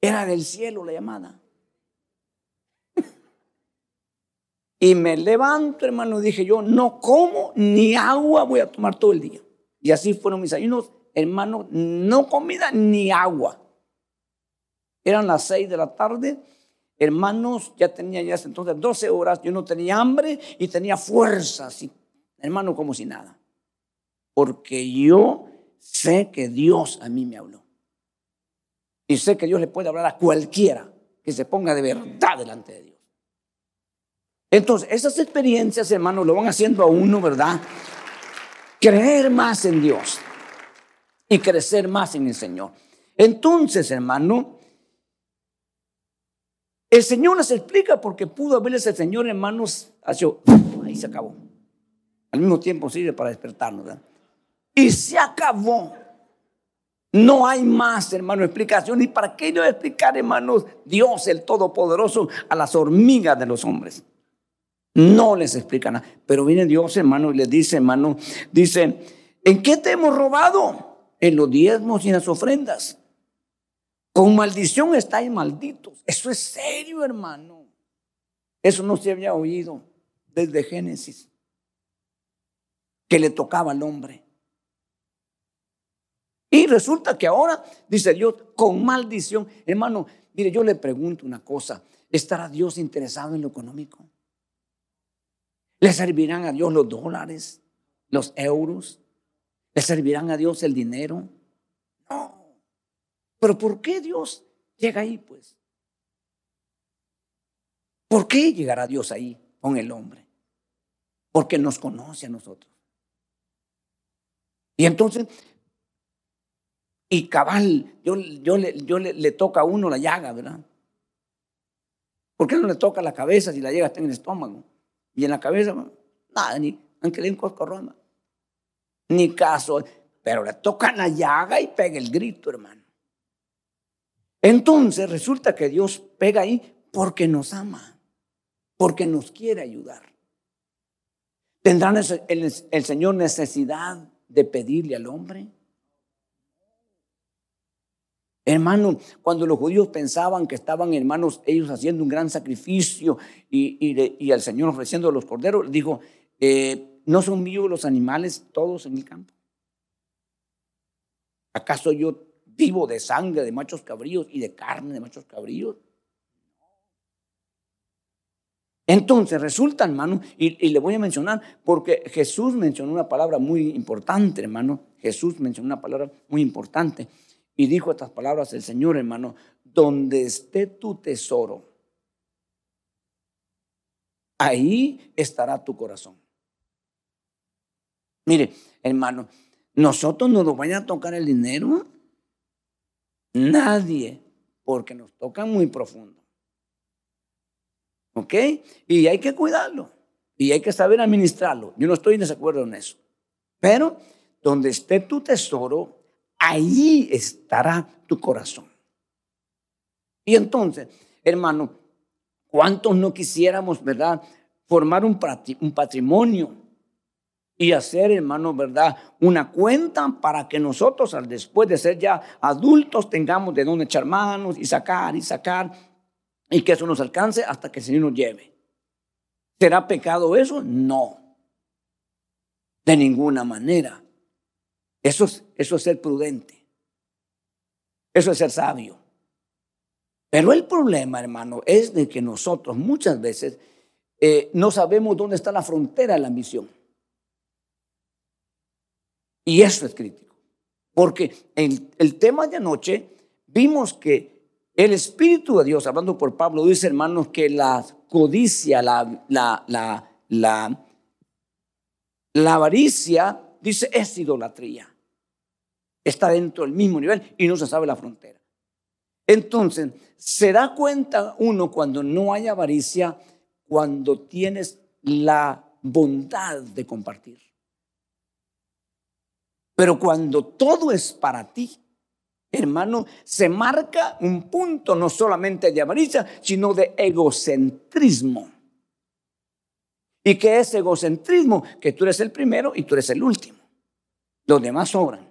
Era del cielo la llamada. Y me levanto, hermano, dije yo, no como ni agua voy a tomar todo el día. Y así fueron mis ayunos, hermano, no comida ni agua. Eran las seis de la tarde. Hermanos, ya tenía ya entonces 12 horas. Yo no tenía hambre y tenía fuerza. hermano, como si nada. Porque yo sé que Dios a mí me habló. Y sé que Dios le puede hablar a cualquiera que se ponga de verdad delante de Dios. Entonces, esas experiencias, hermanos, lo van haciendo a uno, ¿verdad? Creer más en Dios y crecer más en el Señor. Entonces, hermano, el Señor les explica porque pudo haberles el Señor, hermanos, ahí se acabó. Al mismo tiempo sirve para despertarnos. Y se acabó. No hay más, hermano, explicación. ¿Y para qué yo explicar, hermanos, Dios el Todopoderoso a las hormigas de los hombres? No les explica nada. Pero viene Dios, hermano, y les dice, hermano, dice, ¿en qué te hemos robado? En los diezmos y en las ofrendas. Con maldición estáis malditos. Eso es serio, hermano. Eso no se había oído desde Génesis. Que le tocaba al hombre. Y resulta que ahora, dice Dios, con maldición. Hermano, mire, yo le pregunto una cosa. ¿Estará Dios interesado en lo económico? ¿Le servirán a Dios los dólares, los euros? ¿Le servirán a Dios el dinero? No. Pero ¿por qué Dios llega ahí, pues? ¿Por qué llegará Dios ahí con el hombre? Porque nos conoce a nosotros. Y entonces, y cabal, yo, yo, le, toca a uno la llaga, ¿verdad? ¿Por qué no le toca la cabeza si la llaga está en el estómago? Y en la cabeza, nada, ni, aunque le coscorrón, ni caso. Pero le toca la llaga y pega el grito, hermano. Entonces resulta que Dios pega ahí porque nos ama, porque nos quiere ayudar. ¿Tendrán el, Señor necesidad de pedirle al hombre? Hermano, cuando los judíos pensaban que estaban, hermanos, ellos haciendo un gran sacrificio y, al Señor ofreciendo los corderos, dijo, eh, ¿no son vivos los animales todos en el campo? ¿Acaso yo vivo de sangre de machos cabríos y de carne de machos cabríos? Entonces resulta, hermano, y, le voy a mencionar, porque Jesús mencionó una palabra muy importante, hermano. Jesús mencionó una palabra muy importante. Y dijo estas palabras el Señor, hermano, donde esté tu tesoro, ahí estará tu corazón. Mire, hermano, nosotros no nos vayan a tocar el dinero. Nadie, porque nos toca muy profundo. ¿Ok? Y hay que cuidarlo. Y hay que saber administrarlo. Yo no estoy en desacuerdo en eso. Pero donde esté tu tesoro, ahí estará tu corazón. Y entonces, hermano, ¿cuántos no quisiéramos, verdad, formar un patrimonio y hacer, hermano, verdad, una cuenta para que nosotros, al después de ser ya adultos, tengamos de dónde echar manos y sacar y sacar y que eso nos alcance hasta que el Señor nos lleve? ¿Será pecado eso? No. De ninguna manera. Eso es, eso es ser prudente. Eso es ser sabio. Pero el problema, hermano, es de que nosotros muchas veces eh, no sabemos dónde está la frontera de la ambición. Y eso es crítico. Porque en el tema de anoche vimos que el Espíritu de Dios, hablando por Pablo, dice, hermanos, que la codicia, la, la, la, la, avaricia, dice, es idolatría está dentro del mismo nivel y no se sabe la frontera. Entonces, se da cuenta uno cuando no hay avaricia, cuando tienes la bondad de compartir. Pero cuando todo es para ti, hermano, se marca un punto no solamente de avaricia, sino de egocentrismo. ¿Y qué es egocentrismo? Que tú eres el primero y tú eres el último. Los demás sobran.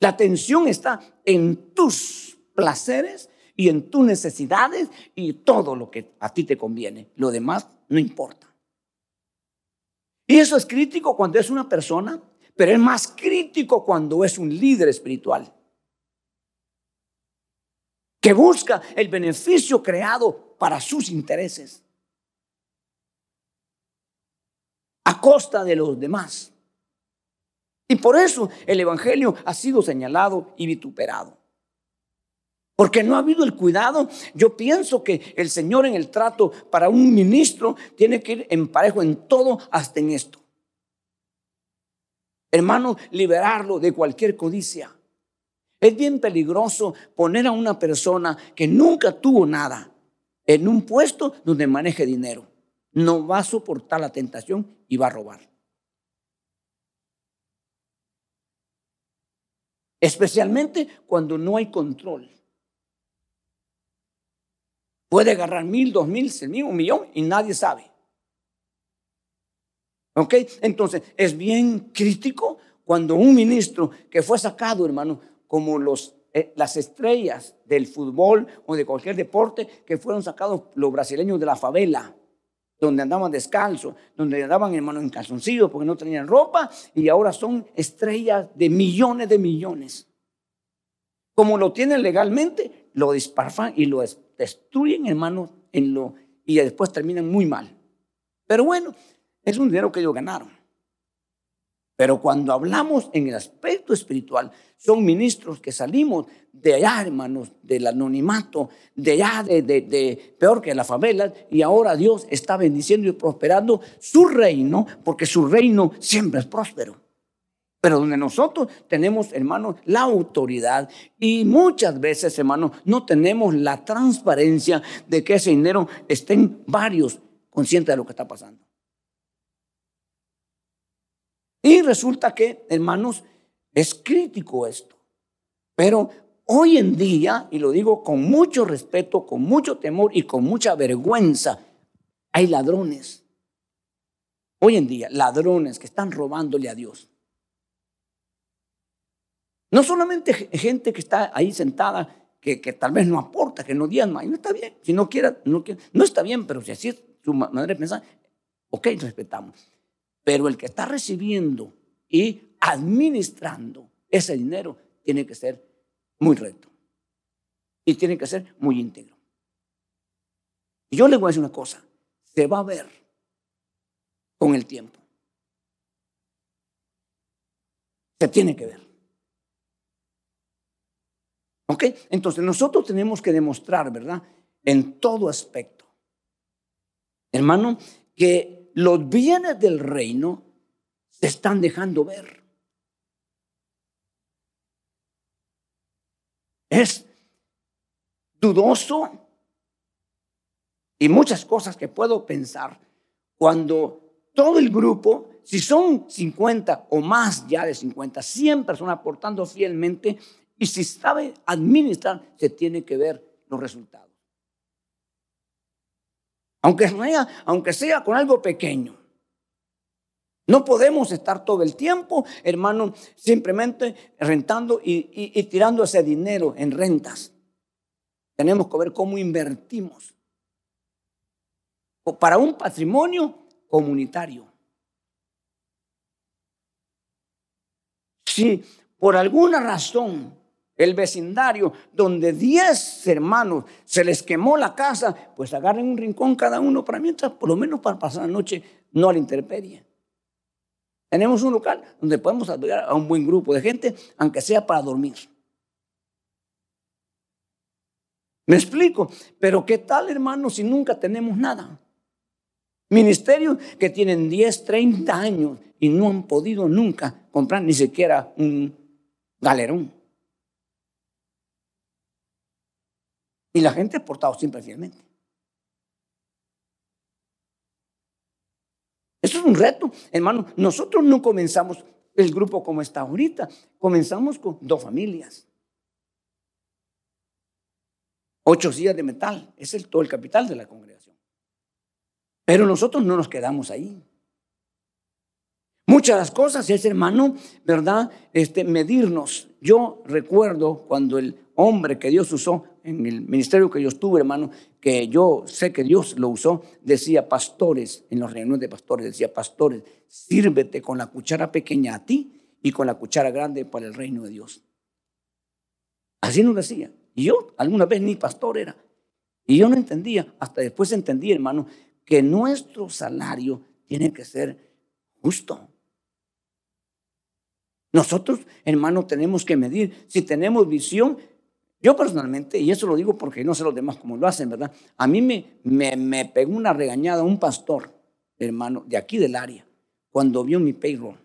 La atención está en tus placeres y en tus necesidades y todo lo que a ti te conviene. Lo demás no importa. Y eso es crítico cuando es una persona, pero es más crítico cuando es un líder espiritual. Que busca el beneficio creado para sus intereses. A costa de los demás. Y por eso el Evangelio ha sido señalado y vituperado. Porque no ha habido el cuidado. Yo pienso que el Señor en el trato para un ministro tiene que ir en parejo en todo, hasta en esto. Hermano, liberarlo de cualquier codicia. Es bien peligroso poner a una persona que nunca tuvo nada en un puesto donde maneje dinero. No va a soportar la tentación y va a robar. Especialmente cuando no hay control. Puede agarrar mil, dos mil, cien mil, un millón y nadie sabe. ¿Ok? Entonces, es bien crítico cuando un ministro que fue sacado, hermano, como los, eh, las estrellas del fútbol o de cualquier deporte, que fueron sacados los brasileños de la favela, donde andaban descalzos, donde andaban, hermano, en calzoncillos porque no tenían ropa, y ahora son estrellas de millones de millones. Como lo tienen legalmente, lo disparfan y lo destruyen, hermano, en lo, y después terminan muy mal. Pero bueno, es un dinero que ellos ganaron. Pero cuando hablamos en el aspecto espiritual, son ministros que salimos de allá, hermanos, del anonimato, de allá, de, peor que la favela, y ahora Dios está bendiciendo y prosperando su reino, porque su reino siempre es próspero. Pero donde nosotros tenemos, hermanos, la autoridad y muchas veces, hermanos, no tenemos la transparencia de que ese dinero estén varios conscientes de lo que está pasando. Y resulta que, hermanos, es crítico esto. Pero hoy en día, y lo digo con mucho respeto, con mucho temor y con mucha vergüenza, hay ladrones. Hoy en día, ladrones que están robándole a Dios. No solamente gente que está ahí sentada, que, tal vez no aporta, que no diezma, y no está bien. Si no quiera, no, no está bien, pero si así es su manera de ok, respetamos. Pero el que está recibiendo y administrando ese dinero tiene que ser muy recto. Y tiene que ser muy íntegro. Y yo le voy a decir una cosa, se va a ver con el tiempo. Se tiene que ver. ¿Ok? Entonces nosotros tenemos que demostrar, ¿verdad? En todo aspecto. Hermano, que los bienes del reino se están dejando ver. Es dudoso y muchas cosas que puedo pensar cuando todo el grupo, si son 50 o más ya de 50, 100 personas aportando fielmente y si sabe administrar, se tiene que ver los resultados. Aunque sea, aunque sea con algo pequeño. No podemos estar todo el tiempo, hermano, simplemente rentando y, tirando ese dinero en rentas. Tenemos que ver cómo invertimos para un patrimonio comunitario. Si por alguna razón el vecindario donde 10 hermanos se les quemó la casa, pues agarren un rincón cada uno para mientras, por lo menos para pasar la noche, no a la intemperie. Tenemos un local donde podemos ayudar a un buen grupo de gente, aunque sea para dormir. Me explico, pero ¿qué tal, hermanos, si nunca tenemos nada? Ministerios que tienen 10, 30 años y no han podido nunca comprar ni siquiera un galerón. Y la gente ha portado siempre fielmente. Eso es un reto, hermano. Nosotros no comenzamos el grupo como está ahorita. Comenzamos con dos familias. Ocho sillas de metal. Es el, todo el capital de la congregación. Pero nosotros no nos quedamos ahí. Muchas de las cosas es, hermano, ¿verdad? Este, medirnos. Yo recuerdo cuando el hombre que Dios usó en el ministerio que yo estuve, hermano, que yo sé que Dios lo usó, decía pastores, en los reuniones de pastores, decía pastores, sírvete con la cuchara pequeña a ti y con la cuchara grande para el reino de Dios. Así nos decía. Y yo alguna vez ni pastor era. Y yo no entendía, hasta después entendí, hermano, que nuestro salario tiene que ser justo. Nosotros, hermano, tenemos que medir. Si tenemos visión, yo personalmente, y eso lo digo porque no sé los demás cómo lo hacen, ¿verdad? A mí me, me, pegó una regañada un pastor, hermano, de aquí del área, cuando vio mi payroll.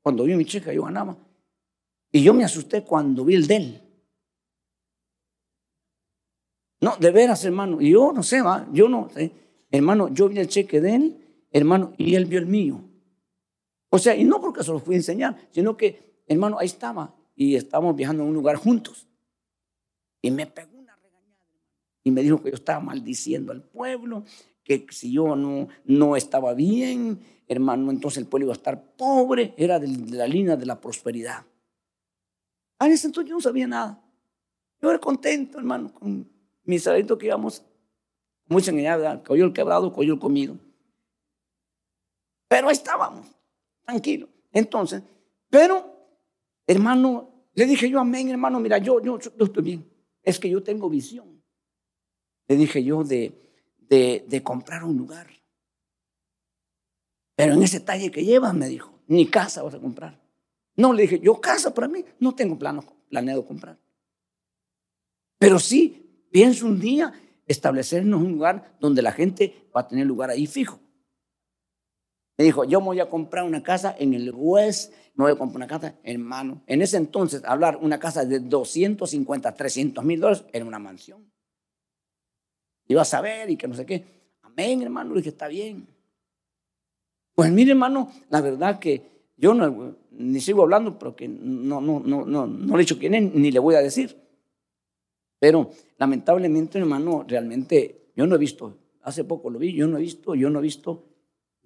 Cuando vio mi cheque, yo ganaba. Y yo me asusté cuando vi el de él. No, de veras, hermano. Y yo no sé, ¿va? yo no sé. Hermano, yo vi el cheque de él, hermano, y él vio el mío. O sea, y no porque se lo fui a enseñar, sino que, hermano, ahí estaba y estábamos viajando a un lugar juntos. Y me pegó una regañada y me dijo que yo estaba maldiciendo al pueblo, que si yo no, no estaba bien, hermano, entonces el pueblo iba a estar pobre, era de, la línea de la prosperidad. A ese entonces yo no sabía nada. Yo era contento, hermano, con mi salito que íbamos, como dicen allá, cogió el quebrado, cogió el comido. Pero estábamos, tranquilos. Entonces, pero, hermano, le dije yo, amén, hermano, mira, yo, yo, estoy bien. Es que yo tengo visión. Le dije yo de, de, de comprar un lugar. Pero en ese talle que llevas, me dijo, ni casa vas a comprar. No, le dije, yo casa para mí, no tengo plano, planeado comprar. Pero sí, pienso un día establecernos un lugar donde la gente va a tener lugar ahí fijo. Me dijo, yo me voy a comprar una casa en el West, me voy a comprar una casa, hermano. En ese entonces, hablar una casa de 250, 300 mil dólares era una mansión. Iba a saber y que no sé qué. Amén, hermano, le dije, está bien. Pues mire, hermano, la verdad que yo no, ni sigo hablando, pero que no, no, no, no, no le he dicho quién es, ni le voy a decir. Pero lamentablemente, hermano, realmente yo no he visto, hace poco lo vi, yo no he visto, yo no he visto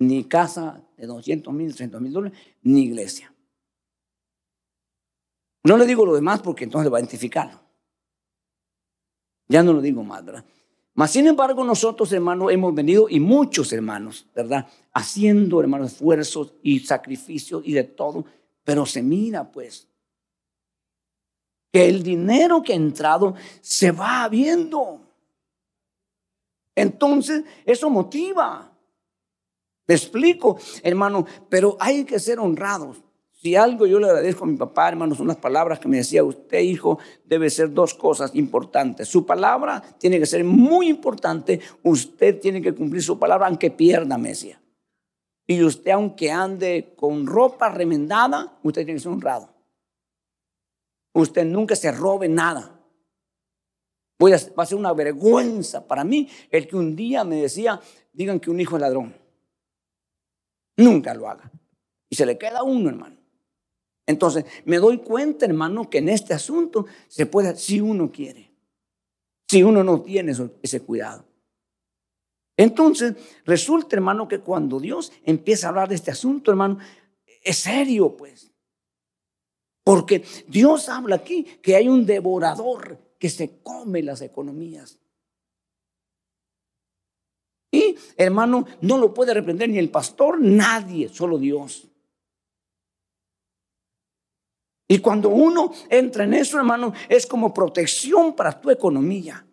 ni casa de 200 mil, 300 mil dólares, ni iglesia. No le digo lo demás porque entonces va a identificarlo. Ya no lo digo más, ¿verdad? Mas, sin embargo, nosotros, hermanos, hemos venido, y muchos hermanos, ¿verdad? Haciendo, hermanos, esfuerzos y sacrificios y de todo, pero se mira, pues, que el dinero que ha entrado se va viendo. Entonces, eso motiva. Me explico, hermano, pero hay que ser honrados. Si algo yo le agradezco a mi papá, hermanos, unas palabras que me decía usted, hijo, debe ser dos cosas importantes. Su palabra tiene que ser muy importante. Usted tiene que cumplir su palabra aunque pierda, me. Y usted, aunque ande con ropa remendada, usted tiene que ser honrado. Usted nunca se robe nada. Va a ser una vergüenza para mí el que un día me decía, digan que un hijo es ladrón. Nunca lo haga. Y se le queda uno, hermano. Entonces, me doy cuenta, hermano, que en este asunto se puede, si uno quiere, si uno no tiene ese cuidado. Entonces, resulta, hermano, que cuando Dios empieza a hablar de este asunto, hermano, es serio, pues. Porque Dios habla aquí que hay un devorador que se come las economías. Y, hermano, no lo puede reprender ni el pastor, nadie, solo Dios. Y cuando uno entra en eso, hermano, es como protección para tu economía.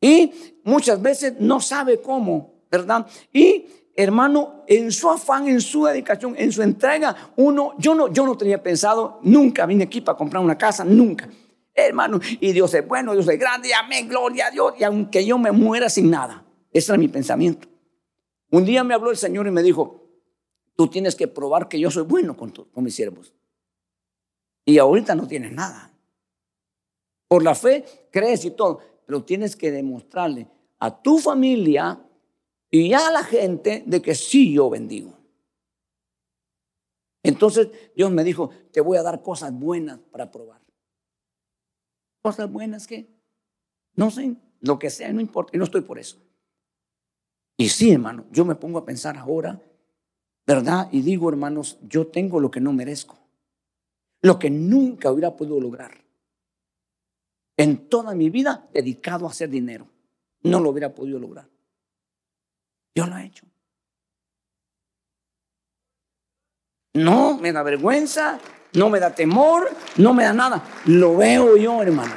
Y muchas veces no sabe cómo, ¿verdad? Y hermano, en su afán, en su dedicación, en su entrega, uno, yo no, yo no tenía pensado, nunca vine aquí para comprar una casa, nunca. Hermano, y Dios es bueno, Dios es grande, y amén, gloria a Dios, y aunque yo me muera sin nada, ese era mi pensamiento. Un día me habló el Señor y me dijo, tú tienes que probar que yo soy bueno con, con mis siervos. Y ahorita no tienes nada. Por la fe crees y todo, pero tienes que demostrarle a tu familia y a la gente de que sí yo bendigo. Entonces Dios me dijo, te voy a dar cosas buenas para probar. Cosas buenas que, no sé, lo que sea, no importa, y no estoy por eso. Y sí, hermano, yo me pongo a pensar ahora ¿verdad? Y digo, hermanos, yo tengo lo que no merezco, lo que nunca hubiera podido lograr. En toda mi vida dedicado a hacer dinero, no lo hubiera podido lograr. Yo lo he hecho. No me da vergüenza, no me da temor, no me da nada. Lo veo yo, hermano.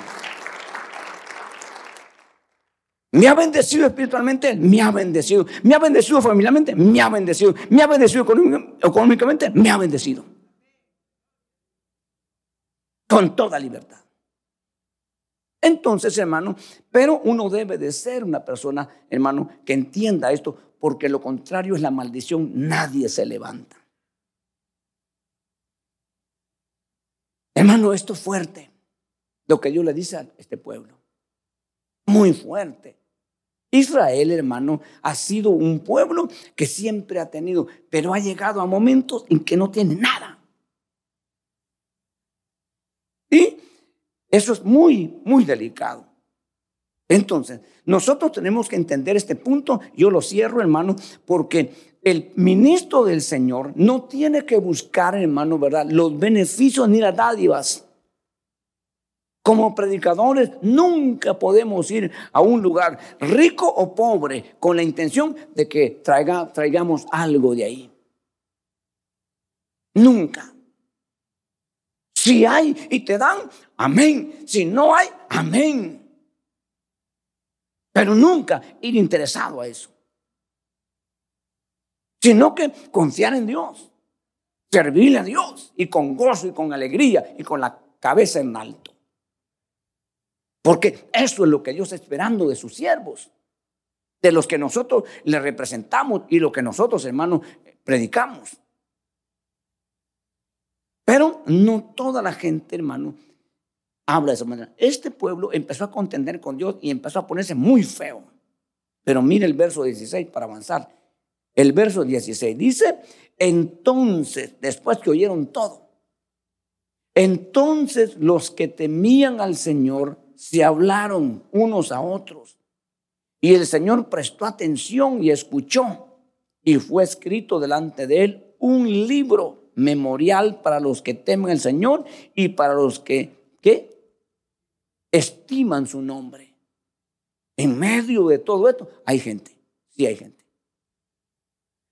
Me ha bendecido espiritualmente, me ha bendecido. Me ha bendecido familiarmente, me ha bendecido. Me ha bendecido económicamente, me ha bendecido. Con toda libertad. Entonces, hermano, pero uno debe de ser una persona, hermano, que entienda esto, porque lo contrario es la maldición, nadie se levanta. Hermano, esto es fuerte, lo que Dios le dice a este pueblo muy fuerte. Israel, hermano, ha sido un pueblo que siempre ha tenido, pero ha llegado a momentos en que no tiene nada. Y eso es muy, muy delicado. Entonces, nosotros tenemos que entender este punto. Yo lo cierro, hermano, porque el ministro del Señor no tiene que buscar, hermano, ¿verdad? Los beneficios ni las dádivas. Como predicadores nunca podemos ir a un lugar rico o pobre con la intención de que traiga, traigamos algo de ahí. Nunca. Si hay y te dan, amén. Si no hay, amén. Pero nunca ir interesado a eso. Sino que confiar en Dios, servirle a Dios y con gozo y con alegría y con la cabeza en alto. Porque eso es lo que Dios está esperando de sus siervos, de los que nosotros le representamos y lo que nosotros, hermanos, predicamos. Pero no toda la gente, hermano, habla de esa manera. Este pueblo empezó a contender con Dios y empezó a ponerse muy feo. Pero mire el verso 16 para avanzar. El verso 16 dice, entonces, después que oyeron todo, entonces los que temían al Señor se hablaron unos a otros. Y el Señor prestó atención y escuchó. Y fue escrito delante de él un libro memorial para los que temen al Señor y para los que, estiman su nombre. En medio de todo esto hay gente, sí hay gente.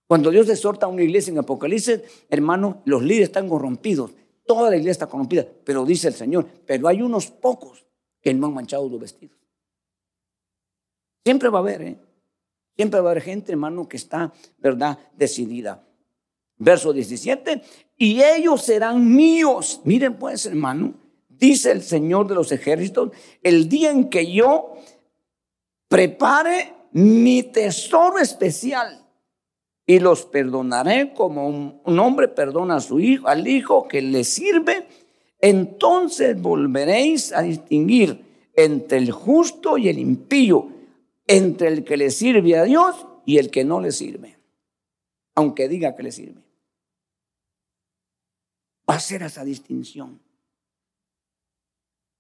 Cuando Dios exhorta a una iglesia en Apocalipsis, hermano, los líderes están corrompidos. Toda la iglesia está corrompida, pero dice el Señor, pero hay unos pocos que no han manchado los vestidos. Siempre va a haber, ¿eh? Siempre va a haber gente, hermano, que está, ¿verdad?, decidida. Verso 17, y ellos serán míos. Miren pues, hermano, dice el Señor de los ejércitos, el día en que yo prepare mi tesoro especial y los perdonaré como un, hombre perdona a su hijo, al hijo que le sirve, entonces volveréis a distinguir entre el justo y el impío, entre el que le sirve a Dios y el que no le sirve, aunque diga que le sirve. Va a ser esa distinción.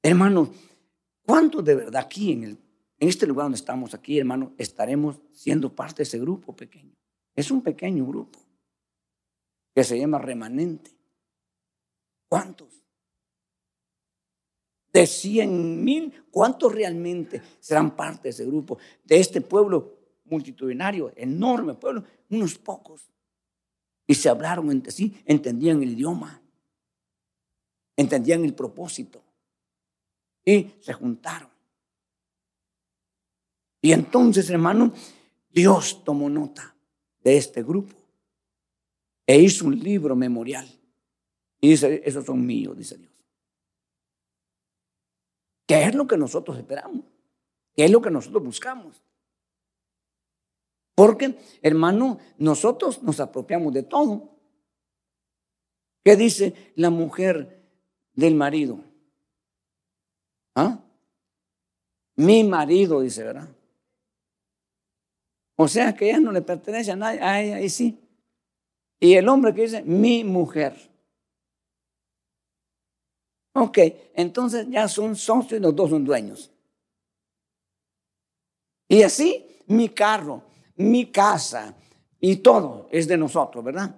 Hermanos, ¿cuántos de verdad aquí en, el, en este lugar donde estamos aquí, hermanos, estaremos siendo parte de ese grupo pequeño? Es un pequeño grupo que se llama remanente. ¿Cuántos? De cien mil, ¿cuántos realmente serán parte de ese grupo? De este pueblo multitudinario, enorme pueblo, unos pocos. Y se hablaron entre sí, entendían el idioma, entendían el propósito y se juntaron. Y entonces, hermano, Dios tomó nota de este grupo e hizo un libro memorial. Y dice, esos son míos, dice Dios. ¿Qué es lo que nosotros esperamos? ¿Qué es lo que nosotros buscamos? Porque, hermano, nosotros nos apropiamos de todo. ¿Qué dice la mujer del marido? ¿Ah? Mi marido, dice, ¿verdad? O sea que ella no le pertenece a nadie, a ella y sí. Y el hombre que dice, mi mujer. Ok, entonces ya son socios y los dos son dueños. Y así mi carro, mi casa y todo es de nosotros, ¿verdad?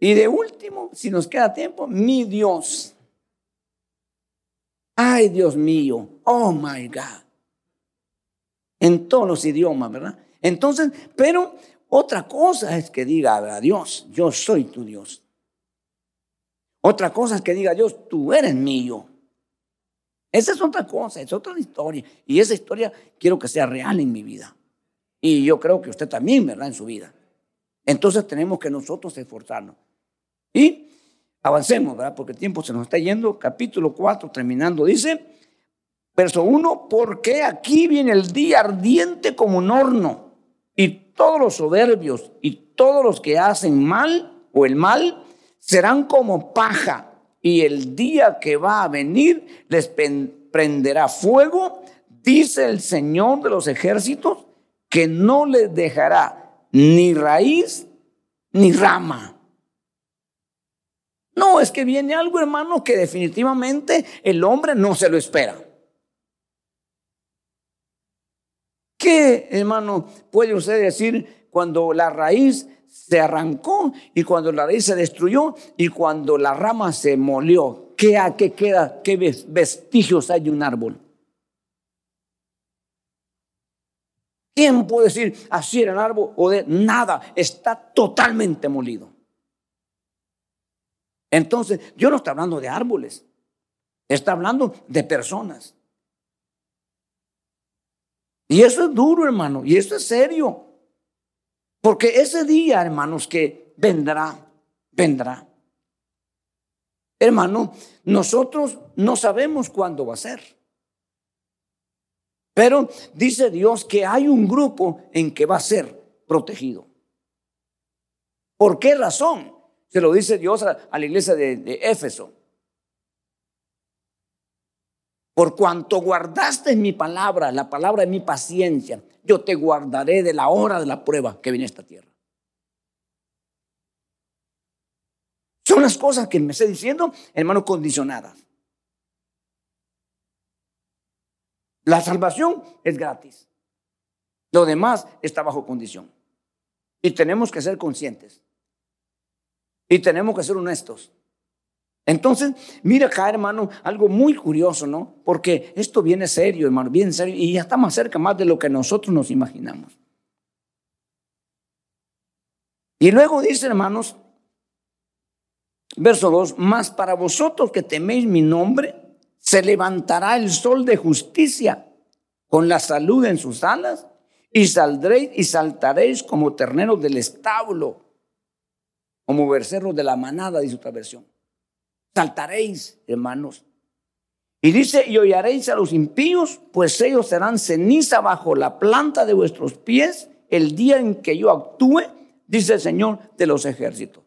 Y de último, si nos queda tiempo, mi Dios. Ay, Dios mío, oh my God. En todos los idiomas, ¿verdad? Entonces, pero otra cosa es que diga a Dios, yo soy tu Dios. Otra cosa es que diga Dios, tú eres mío. Esa es otra cosa, es otra historia. Y esa historia quiero que sea real en mi vida. Y yo creo que usted también, ¿verdad? En su vida. Entonces tenemos que nosotros esforzarnos. Y Avancemos, ¿verdad? Porque el tiempo se nos está yendo. Capítulo 4, terminando, dice, verso 1, porque aquí viene el día ardiente como un horno, y todos los soberbios y todos los que hacen mal o el mal serán como paja, y el día que va a venir les prenderá fuego, dice el Señor de los ejércitos, que no les dejará ni raíz ni rama. No, es que viene algo, hermano, que definitivamente el hombre no se lo espera. ¿Qué, hermano, puede usted decir cuando la raíz se arrancó y cuando la raíz se destruyó y cuando la rama se molió? ¿Qué, qué queda? ¿Qué vestigios hay de un árbol? ¿Quién puede decir así era el árbol o de nada? Está totalmente molido. Entonces, yo no estoy hablando de árboles, está hablando de personas. Y eso es duro, hermano, y eso es serio. Porque ese día, hermanos, que vendrá, vendrá. Hermano, nosotros no sabemos cuándo va a ser. Pero dice Dios que hay un grupo en que va a ser protegido. ¿Por qué razón? Se lo dice Dios a, la iglesia de, de Éfeso. Por cuanto guardaste mi palabra, la palabra de mi paciencia, yo te guardaré de la hora de la prueba que viene a esta tierra. Son las cosas que me estoy diciendo, hermano, condicionadas. La salvación es gratis. Lo demás está bajo condición. Y tenemos que ser conscientes. Y tenemos que ser honestos. Entonces, mira acá, hermano, algo muy curioso, ¿no? Porque esto viene serio, hermano, bien serio, y ya está más cerca más de lo que nosotros nos imaginamos. Y luego dice, hermanos, verso 2, más para vosotros que teméis mi nombre, se levantará el sol de justicia con la salud en sus alas, y saldréis y saltaréis como terneros del establo, como becerros de la manada, dice otra versión. Saltaréis, hermanos. Y dice, y oyaréis a los impíos, pues ellos serán ceniza bajo la planta de vuestros pies el día en que yo actúe, dice el Señor de los ejércitos.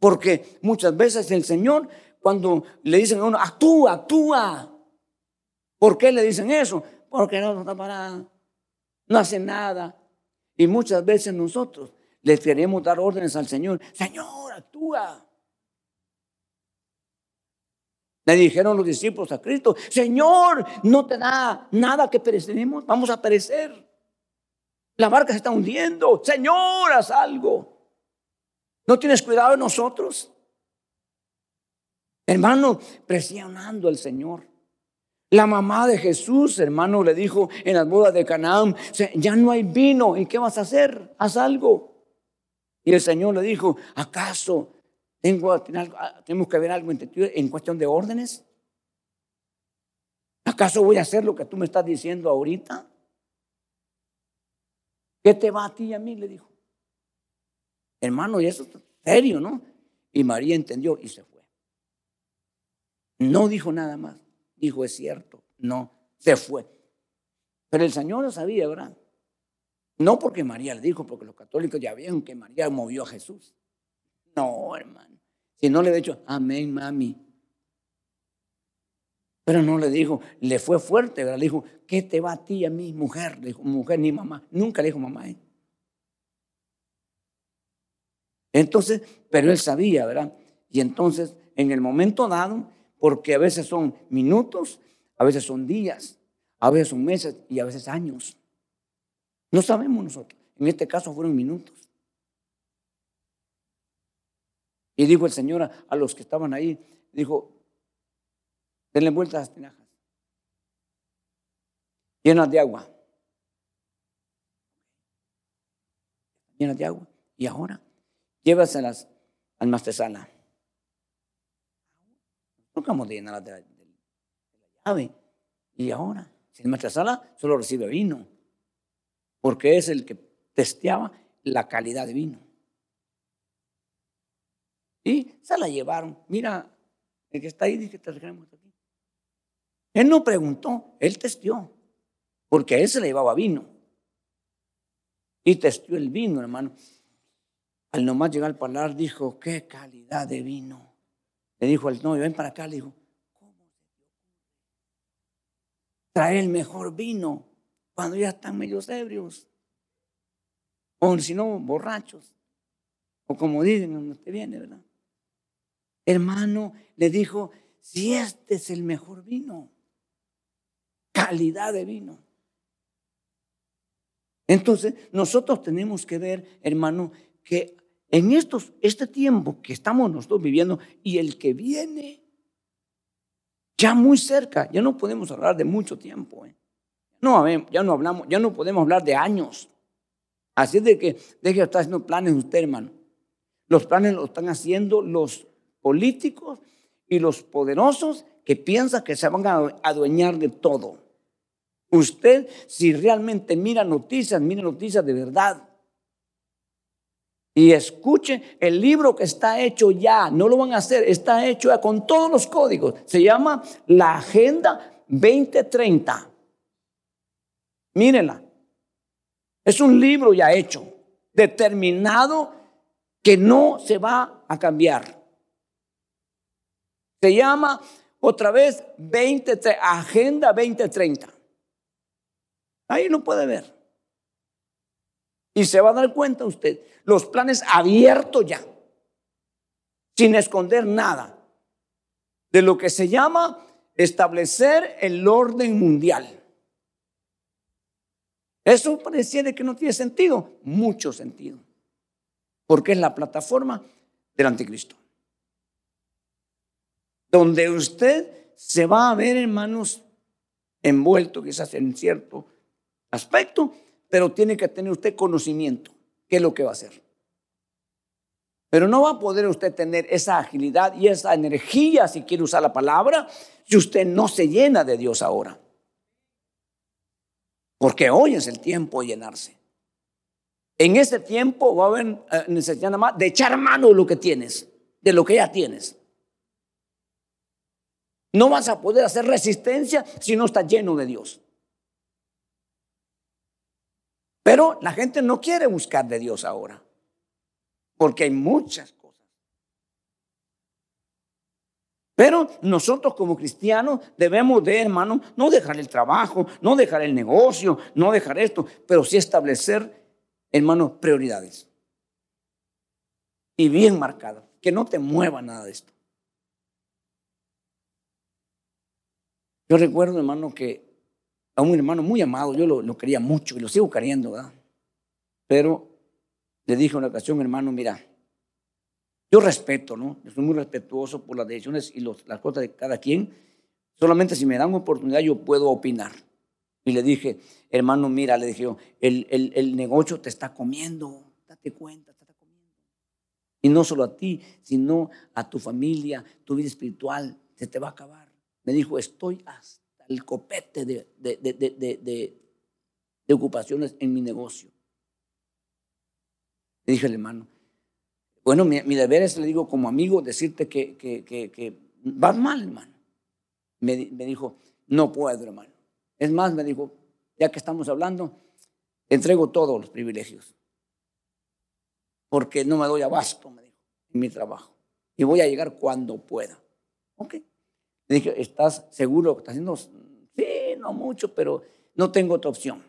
Porque muchas veces el Señor, cuando le dicen a uno, actúa, actúa. ¿Por qué le dicen eso? Porque no está parado, no hace nada. Y muchas veces nosotros le queremos dar órdenes al Señor. Señor, actúa. Le dijeron los discípulos a Cristo, Señor, no te da nada que pereceremos, vamos a perecer. La barca se está hundiendo, Señor, haz algo. ¿No tienes cuidado de nosotros? Hermano, presionando al Señor. La mamá de Jesús, hermano, le dijo en las bodas de Canaán, ya no hay vino, ¿y qué vas a hacer? Haz algo. Y el Señor le dijo, ¿acaso tengo, ah, tenemos que ver algo en cuestión de órdenes? ¿Acaso voy a hacer lo que tú me estás diciendo ahorita? ¿Qué te va a ti y a mí? Le dijo. Hermano, y eso es serio, ¿no? Y María entendió y se fue. No dijo nada más. Dijo, es cierto. No, se fue. Pero el Señor lo sabía, ¿verdad? No porque María le dijo, porque los católicos ya vieron que María movió a Jesús. No, hermano. Si no le he dicho, amén, mami. Pero no le dijo, le fue fuerte, ¿verdad? Le dijo, ¿qué te va a ti, a mí, mujer? Le dijo, mujer ni mamá. Nunca le dijo mamá. ¿eh? Entonces, pero él sabía, ¿verdad? Y entonces, en el momento dado, porque a veces son minutos, a veces son días, a veces son meses y a veces años. No sabemos nosotros. En este caso fueron minutos. Y dijo el Señor a, los que estaban ahí, dijo, denle vueltas a las tinajas, llenas de agua. Llenas de agua. Y ahora, llévaselas al mastesala. No acabamos de llenar de la, llave. Y ahora, si el sala solo recibe vino, porque es el que testeaba la calidad de vino. Y se la llevaron. Mira, el que está ahí dice que te aquí. Él no preguntó, él testió, porque a él se le llevaba vino. Y testió el vino, hermano. Al nomás llegar al palar, dijo, qué calidad de vino. Le dijo al novio, ven para acá, le dijo, ¿cómo Trae el mejor vino cuando ya están medios ebrios. O si no, borrachos. O como dicen, donde usted viene, ¿verdad? Hermano, le dijo, si este es el mejor vino, calidad de vino. Entonces, nosotros tenemos que ver, hermano, que en estos, este tiempo que estamos nosotros viviendo y el que viene, ya muy cerca, ya no podemos hablar de mucho tiempo. ¿eh? No, ya no hablamos, ya no podemos hablar de años. Así de que deje de estar haciendo planes usted, hermano. Los planes los están haciendo los políticos y los poderosos que piensan que se van a adueñar de todo. Usted, si realmente mira noticias, mira noticias de verdad. Y escuche el libro que está hecho ya, no lo van a hacer, está hecho ya con todos los códigos. Se llama la Agenda 2030. Mírenla. Es un libro ya hecho, determinado que no se va a cambiar. Se llama otra vez 20, Agenda 2030. Ahí lo puede ver. Y se va a dar cuenta usted, los planes abiertos ya, sin esconder nada, de lo que se llama establecer el orden mundial. Eso pareciera que no tiene sentido, mucho sentido, porque es la plataforma del anticristo. Donde usted se va a ver, hermanos, envuelto quizás en cierto aspecto, pero tiene que tener usted conocimiento, qué es lo que va a hacer. Pero no va a poder usted tener esa agilidad y esa energía, si quiere usar la palabra, si usted no se llena de Dios ahora. Porque hoy es el tiempo de llenarse. En ese tiempo va a haber eh, necesidad más de echar mano de lo que tienes, de lo que ya tienes. No vas a poder hacer resistencia si no estás lleno de Dios. Pero la gente no quiere buscar de Dios ahora, porque hay muchas Pero nosotros como cristianos debemos de, hermano, no dejar el trabajo, no dejar el negocio, no dejar esto, pero sí establecer, hermano, prioridades. Y bien marcadas, que no te mueva nada de esto. Yo recuerdo, hermano, que a un hermano muy amado, yo lo, quería mucho y lo sigo queriendo, ¿verdad? Pero le dije una ocasión, hermano, mira, yo respeto, ¿no? Yo soy muy respetuoso por las decisiones y las cosas de cada quien. Solamente si me dan oportunidad yo puedo opinar. Y le dije, hermano, mira, le dije yo, el, el, negocio te está comiendo, date cuenta, te está comiendo. Y no solo a ti, sino a tu familia, tu vida espiritual, se te va a acabar. Me dijo, estoy hasta el copete de, de, de, de ocupaciones en mi negocio. Le dije al hermano, bueno, mi, deber es, le digo como amigo, decirte que, que, que, mal, hermano. Me, dijo, no puedo, hermano. Es más, me dijo, ya que estamos hablando, entrego todos los privilegios. Porque no me doy abasto, me dijo, en mi trabajo. Y voy a llegar cuando pueda. Ok. Le dije, ¿estás seguro que estás haciendo? Sí, no mucho, pero no tengo otra opción.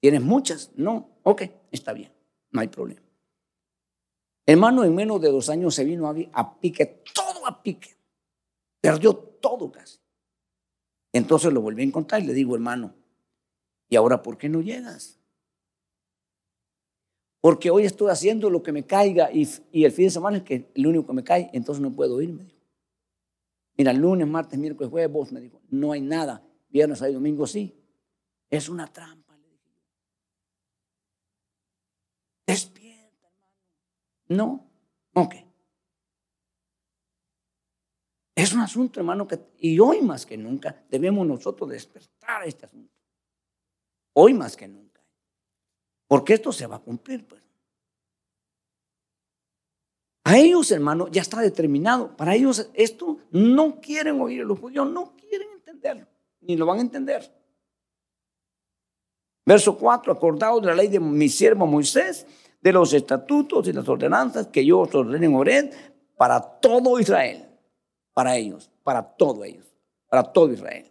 ¿Tienes muchas? No. Ok, está bien, no hay problema. Hermano, en menos de dos años se vino a, pique, todo a pique. Perdió todo casi. Entonces lo volví a encontrar y le digo, hermano, ¿y ahora por qué no llegas? Porque hoy estoy haciendo lo que me caiga y, el fin de semana es que el único que me cae, entonces no puedo ir, me dijo. Mira, lunes, martes, miércoles, jueves, vos me dijo, no hay nada. Viernes, sábado y domingo sí. Es una trampa, le dije. No, ok. Es un asunto, hermano, que, y hoy más que nunca debemos nosotros despertar este asunto. Hoy más que nunca. Porque esto se va a cumplir, pues. A ellos, hermano, ya está determinado. Para ellos esto no quieren oír. Los judíos no quieren entenderlo, ni lo van a entender. Verso 4, acordado de la ley de mi siervo Moisés, de los estatutos y las ordenanzas que yo os ordene en Ored para todo Israel, para ellos, para todos ellos, para todo Israel.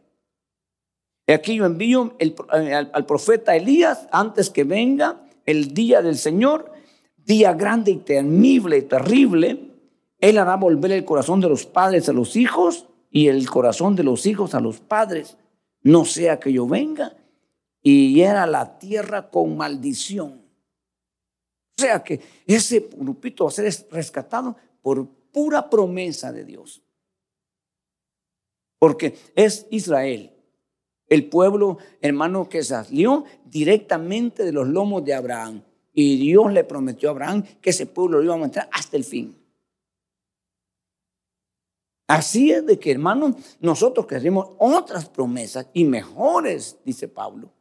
Y aquí yo envío eh, al, profeta Elías antes que venga el día del Señor, día grande y temible y terrible. Él hará volver el corazón de los padres a los hijos y el corazón de los hijos a los padres. No sea que yo venga y era la tierra con maldición. O sea que ese grupito va a ser rescatado por pura promesa de Dios. Porque es Israel, el pueblo hermano que salió directamente de los lomos de Abraham. Y Dios le prometió a Abraham que ese pueblo lo iba a mantener hasta el fin. Así es de que, hermanos, nosotros queremos otras promesas y mejores, dice Pablo.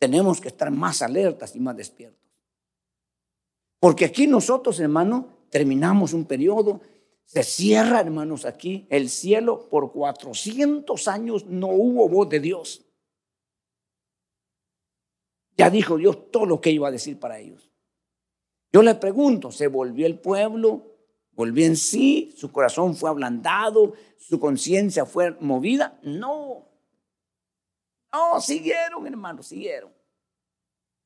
Tenemos que estar más alertas y más despiertos. Porque aquí nosotros, hermanos, terminamos un periodo, se cierra, hermanos, aquí el cielo por 400 años no hubo voz de Dios. Ya dijo Dios todo lo que iba a decir para ellos. Yo le pregunto, ¿se volvió el pueblo volvió en sí, su corazón fue ablandado, su conciencia fue movida. No, no, siguieron, hermanos, siguieron.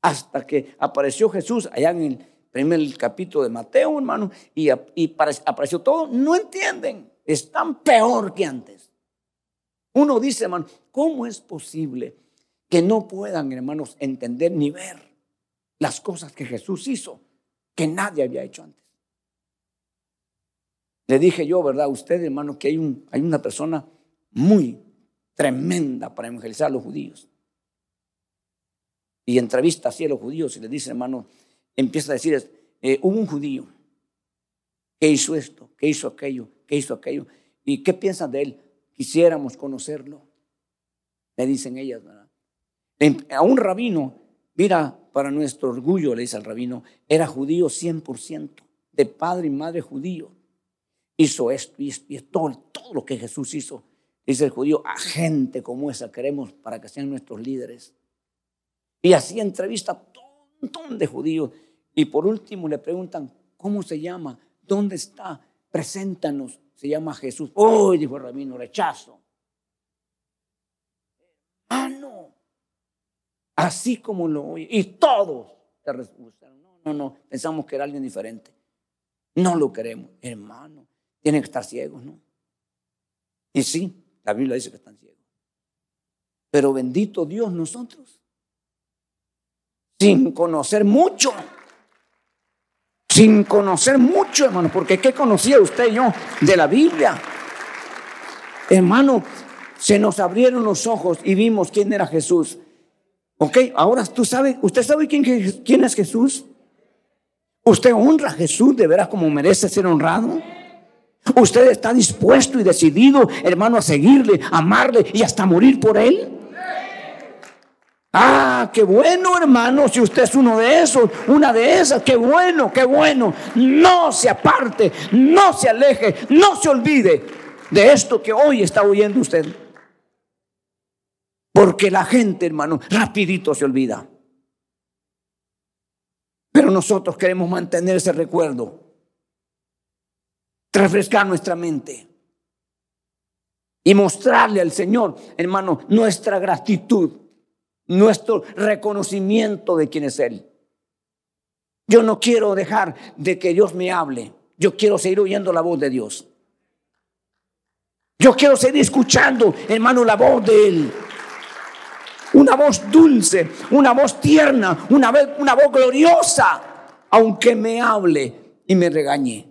Hasta que apareció Jesús allá en el primer capítulo de Mateo, hermano, y, y apareció todo. No entienden, están peor que antes. Uno dice, hermano, ¿cómo es posible que no puedan, hermanos, entender ni ver las cosas que Jesús hizo, que nadie había hecho antes? Le dije yo, ¿verdad? A usted, hermano, que hay, un, hay una persona muy tremenda para evangelizar a los judíos. Y entrevista así a los judíos y le dice, hermano, empieza a decir, eh, hubo un judío que hizo esto, que hizo aquello, que hizo aquello. ¿Y qué piensan de él? Quisiéramos conocerlo. Le dicen ellas, ¿verdad? A un rabino, mira, para nuestro orgullo, le dice al rabino, era judío 100%, de padre y madre judío hizo esto y esto y todo, todo lo que Jesús hizo. Dice el judío, a gente como esa queremos para que sean nuestros líderes. Y así entrevista a un montón de judíos. Y por último le preguntan, ¿cómo se llama? ¿Dónde está? Preséntanos. Se llama Jesús. Oh, dijo el rabino, rechazo. Hermano, así como lo oye. Y todos te responden. No, no, no, pensamos que era alguien diferente. No lo queremos, hermano tienen que estar ciegos, ¿no? Y sí, la Biblia dice que están ciegos. Pero bendito Dios nosotros, sin conocer mucho, sin conocer mucho, hermano, porque ¿qué conocía usted y yo de la Biblia? Hermano, se nos abrieron los ojos y vimos quién era Jesús. Ok, ahora tú sabes, ¿usted sabe quién, quién es Jesús? ¿Usted honra a Jesús de veras como merece ser honrado? ¿Usted está dispuesto y decidido, hermano, a seguirle, amarle y hasta morir por él? Ah, qué bueno, hermano, si usted es uno de esos, una de esas, qué bueno, qué bueno. No se aparte, no se aleje, no se olvide de esto que hoy está oyendo usted. Porque la gente, hermano, rapidito se olvida. Pero nosotros queremos mantener ese recuerdo refrescar nuestra mente y mostrarle al Señor, hermano, nuestra gratitud, nuestro reconocimiento de quién es Él. Yo no quiero dejar de que Dios me hable. Yo quiero seguir oyendo la voz de Dios. Yo quiero seguir escuchando, hermano, la voz de Él. Una voz dulce, una voz tierna, una, voz gloriosa, aunque me hable y me regañe.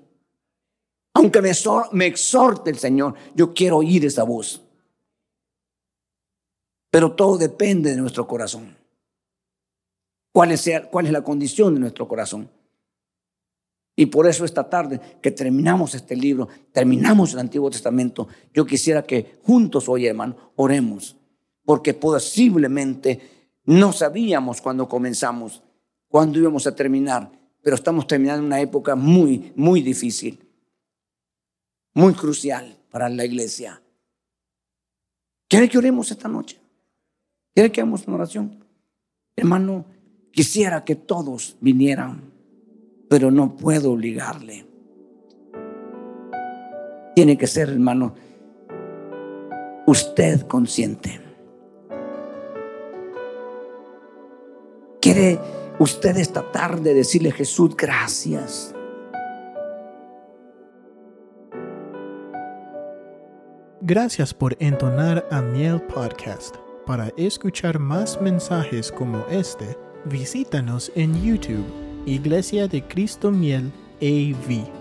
Aunque me, exhorte el Señor, yo quiero oír esa voz. Pero todo depende de nuestro corazón. ¿Cuál es, cuál es la condición de nuestro corazón? Y por eso esta tarde que terminamos este libro, terminamos el Antiguo Testamento, yo quisiera que juntos hoy, hermano, oremos. Porque posiblemente no sabíamos cuando comenzamos, cuándo íbamos a terminar, pero estamos terminando una época muy, muy difícil muy crucial para la iglesia. ¿Quiere que oremos esta noche? ¿Quiere que hagamos una oración? Hermano, quisiera que todos vinieran, pero no puedo obligarle. Tiene que ser, hermano, usted consciente. ¿Quiere usted esta tarde decirle Jesús gracias? Gracias por entonar a Miel Podcast. para escuchar más mensajes como este, visítanos en YouTube, Iglesia de Cristo Miel AV.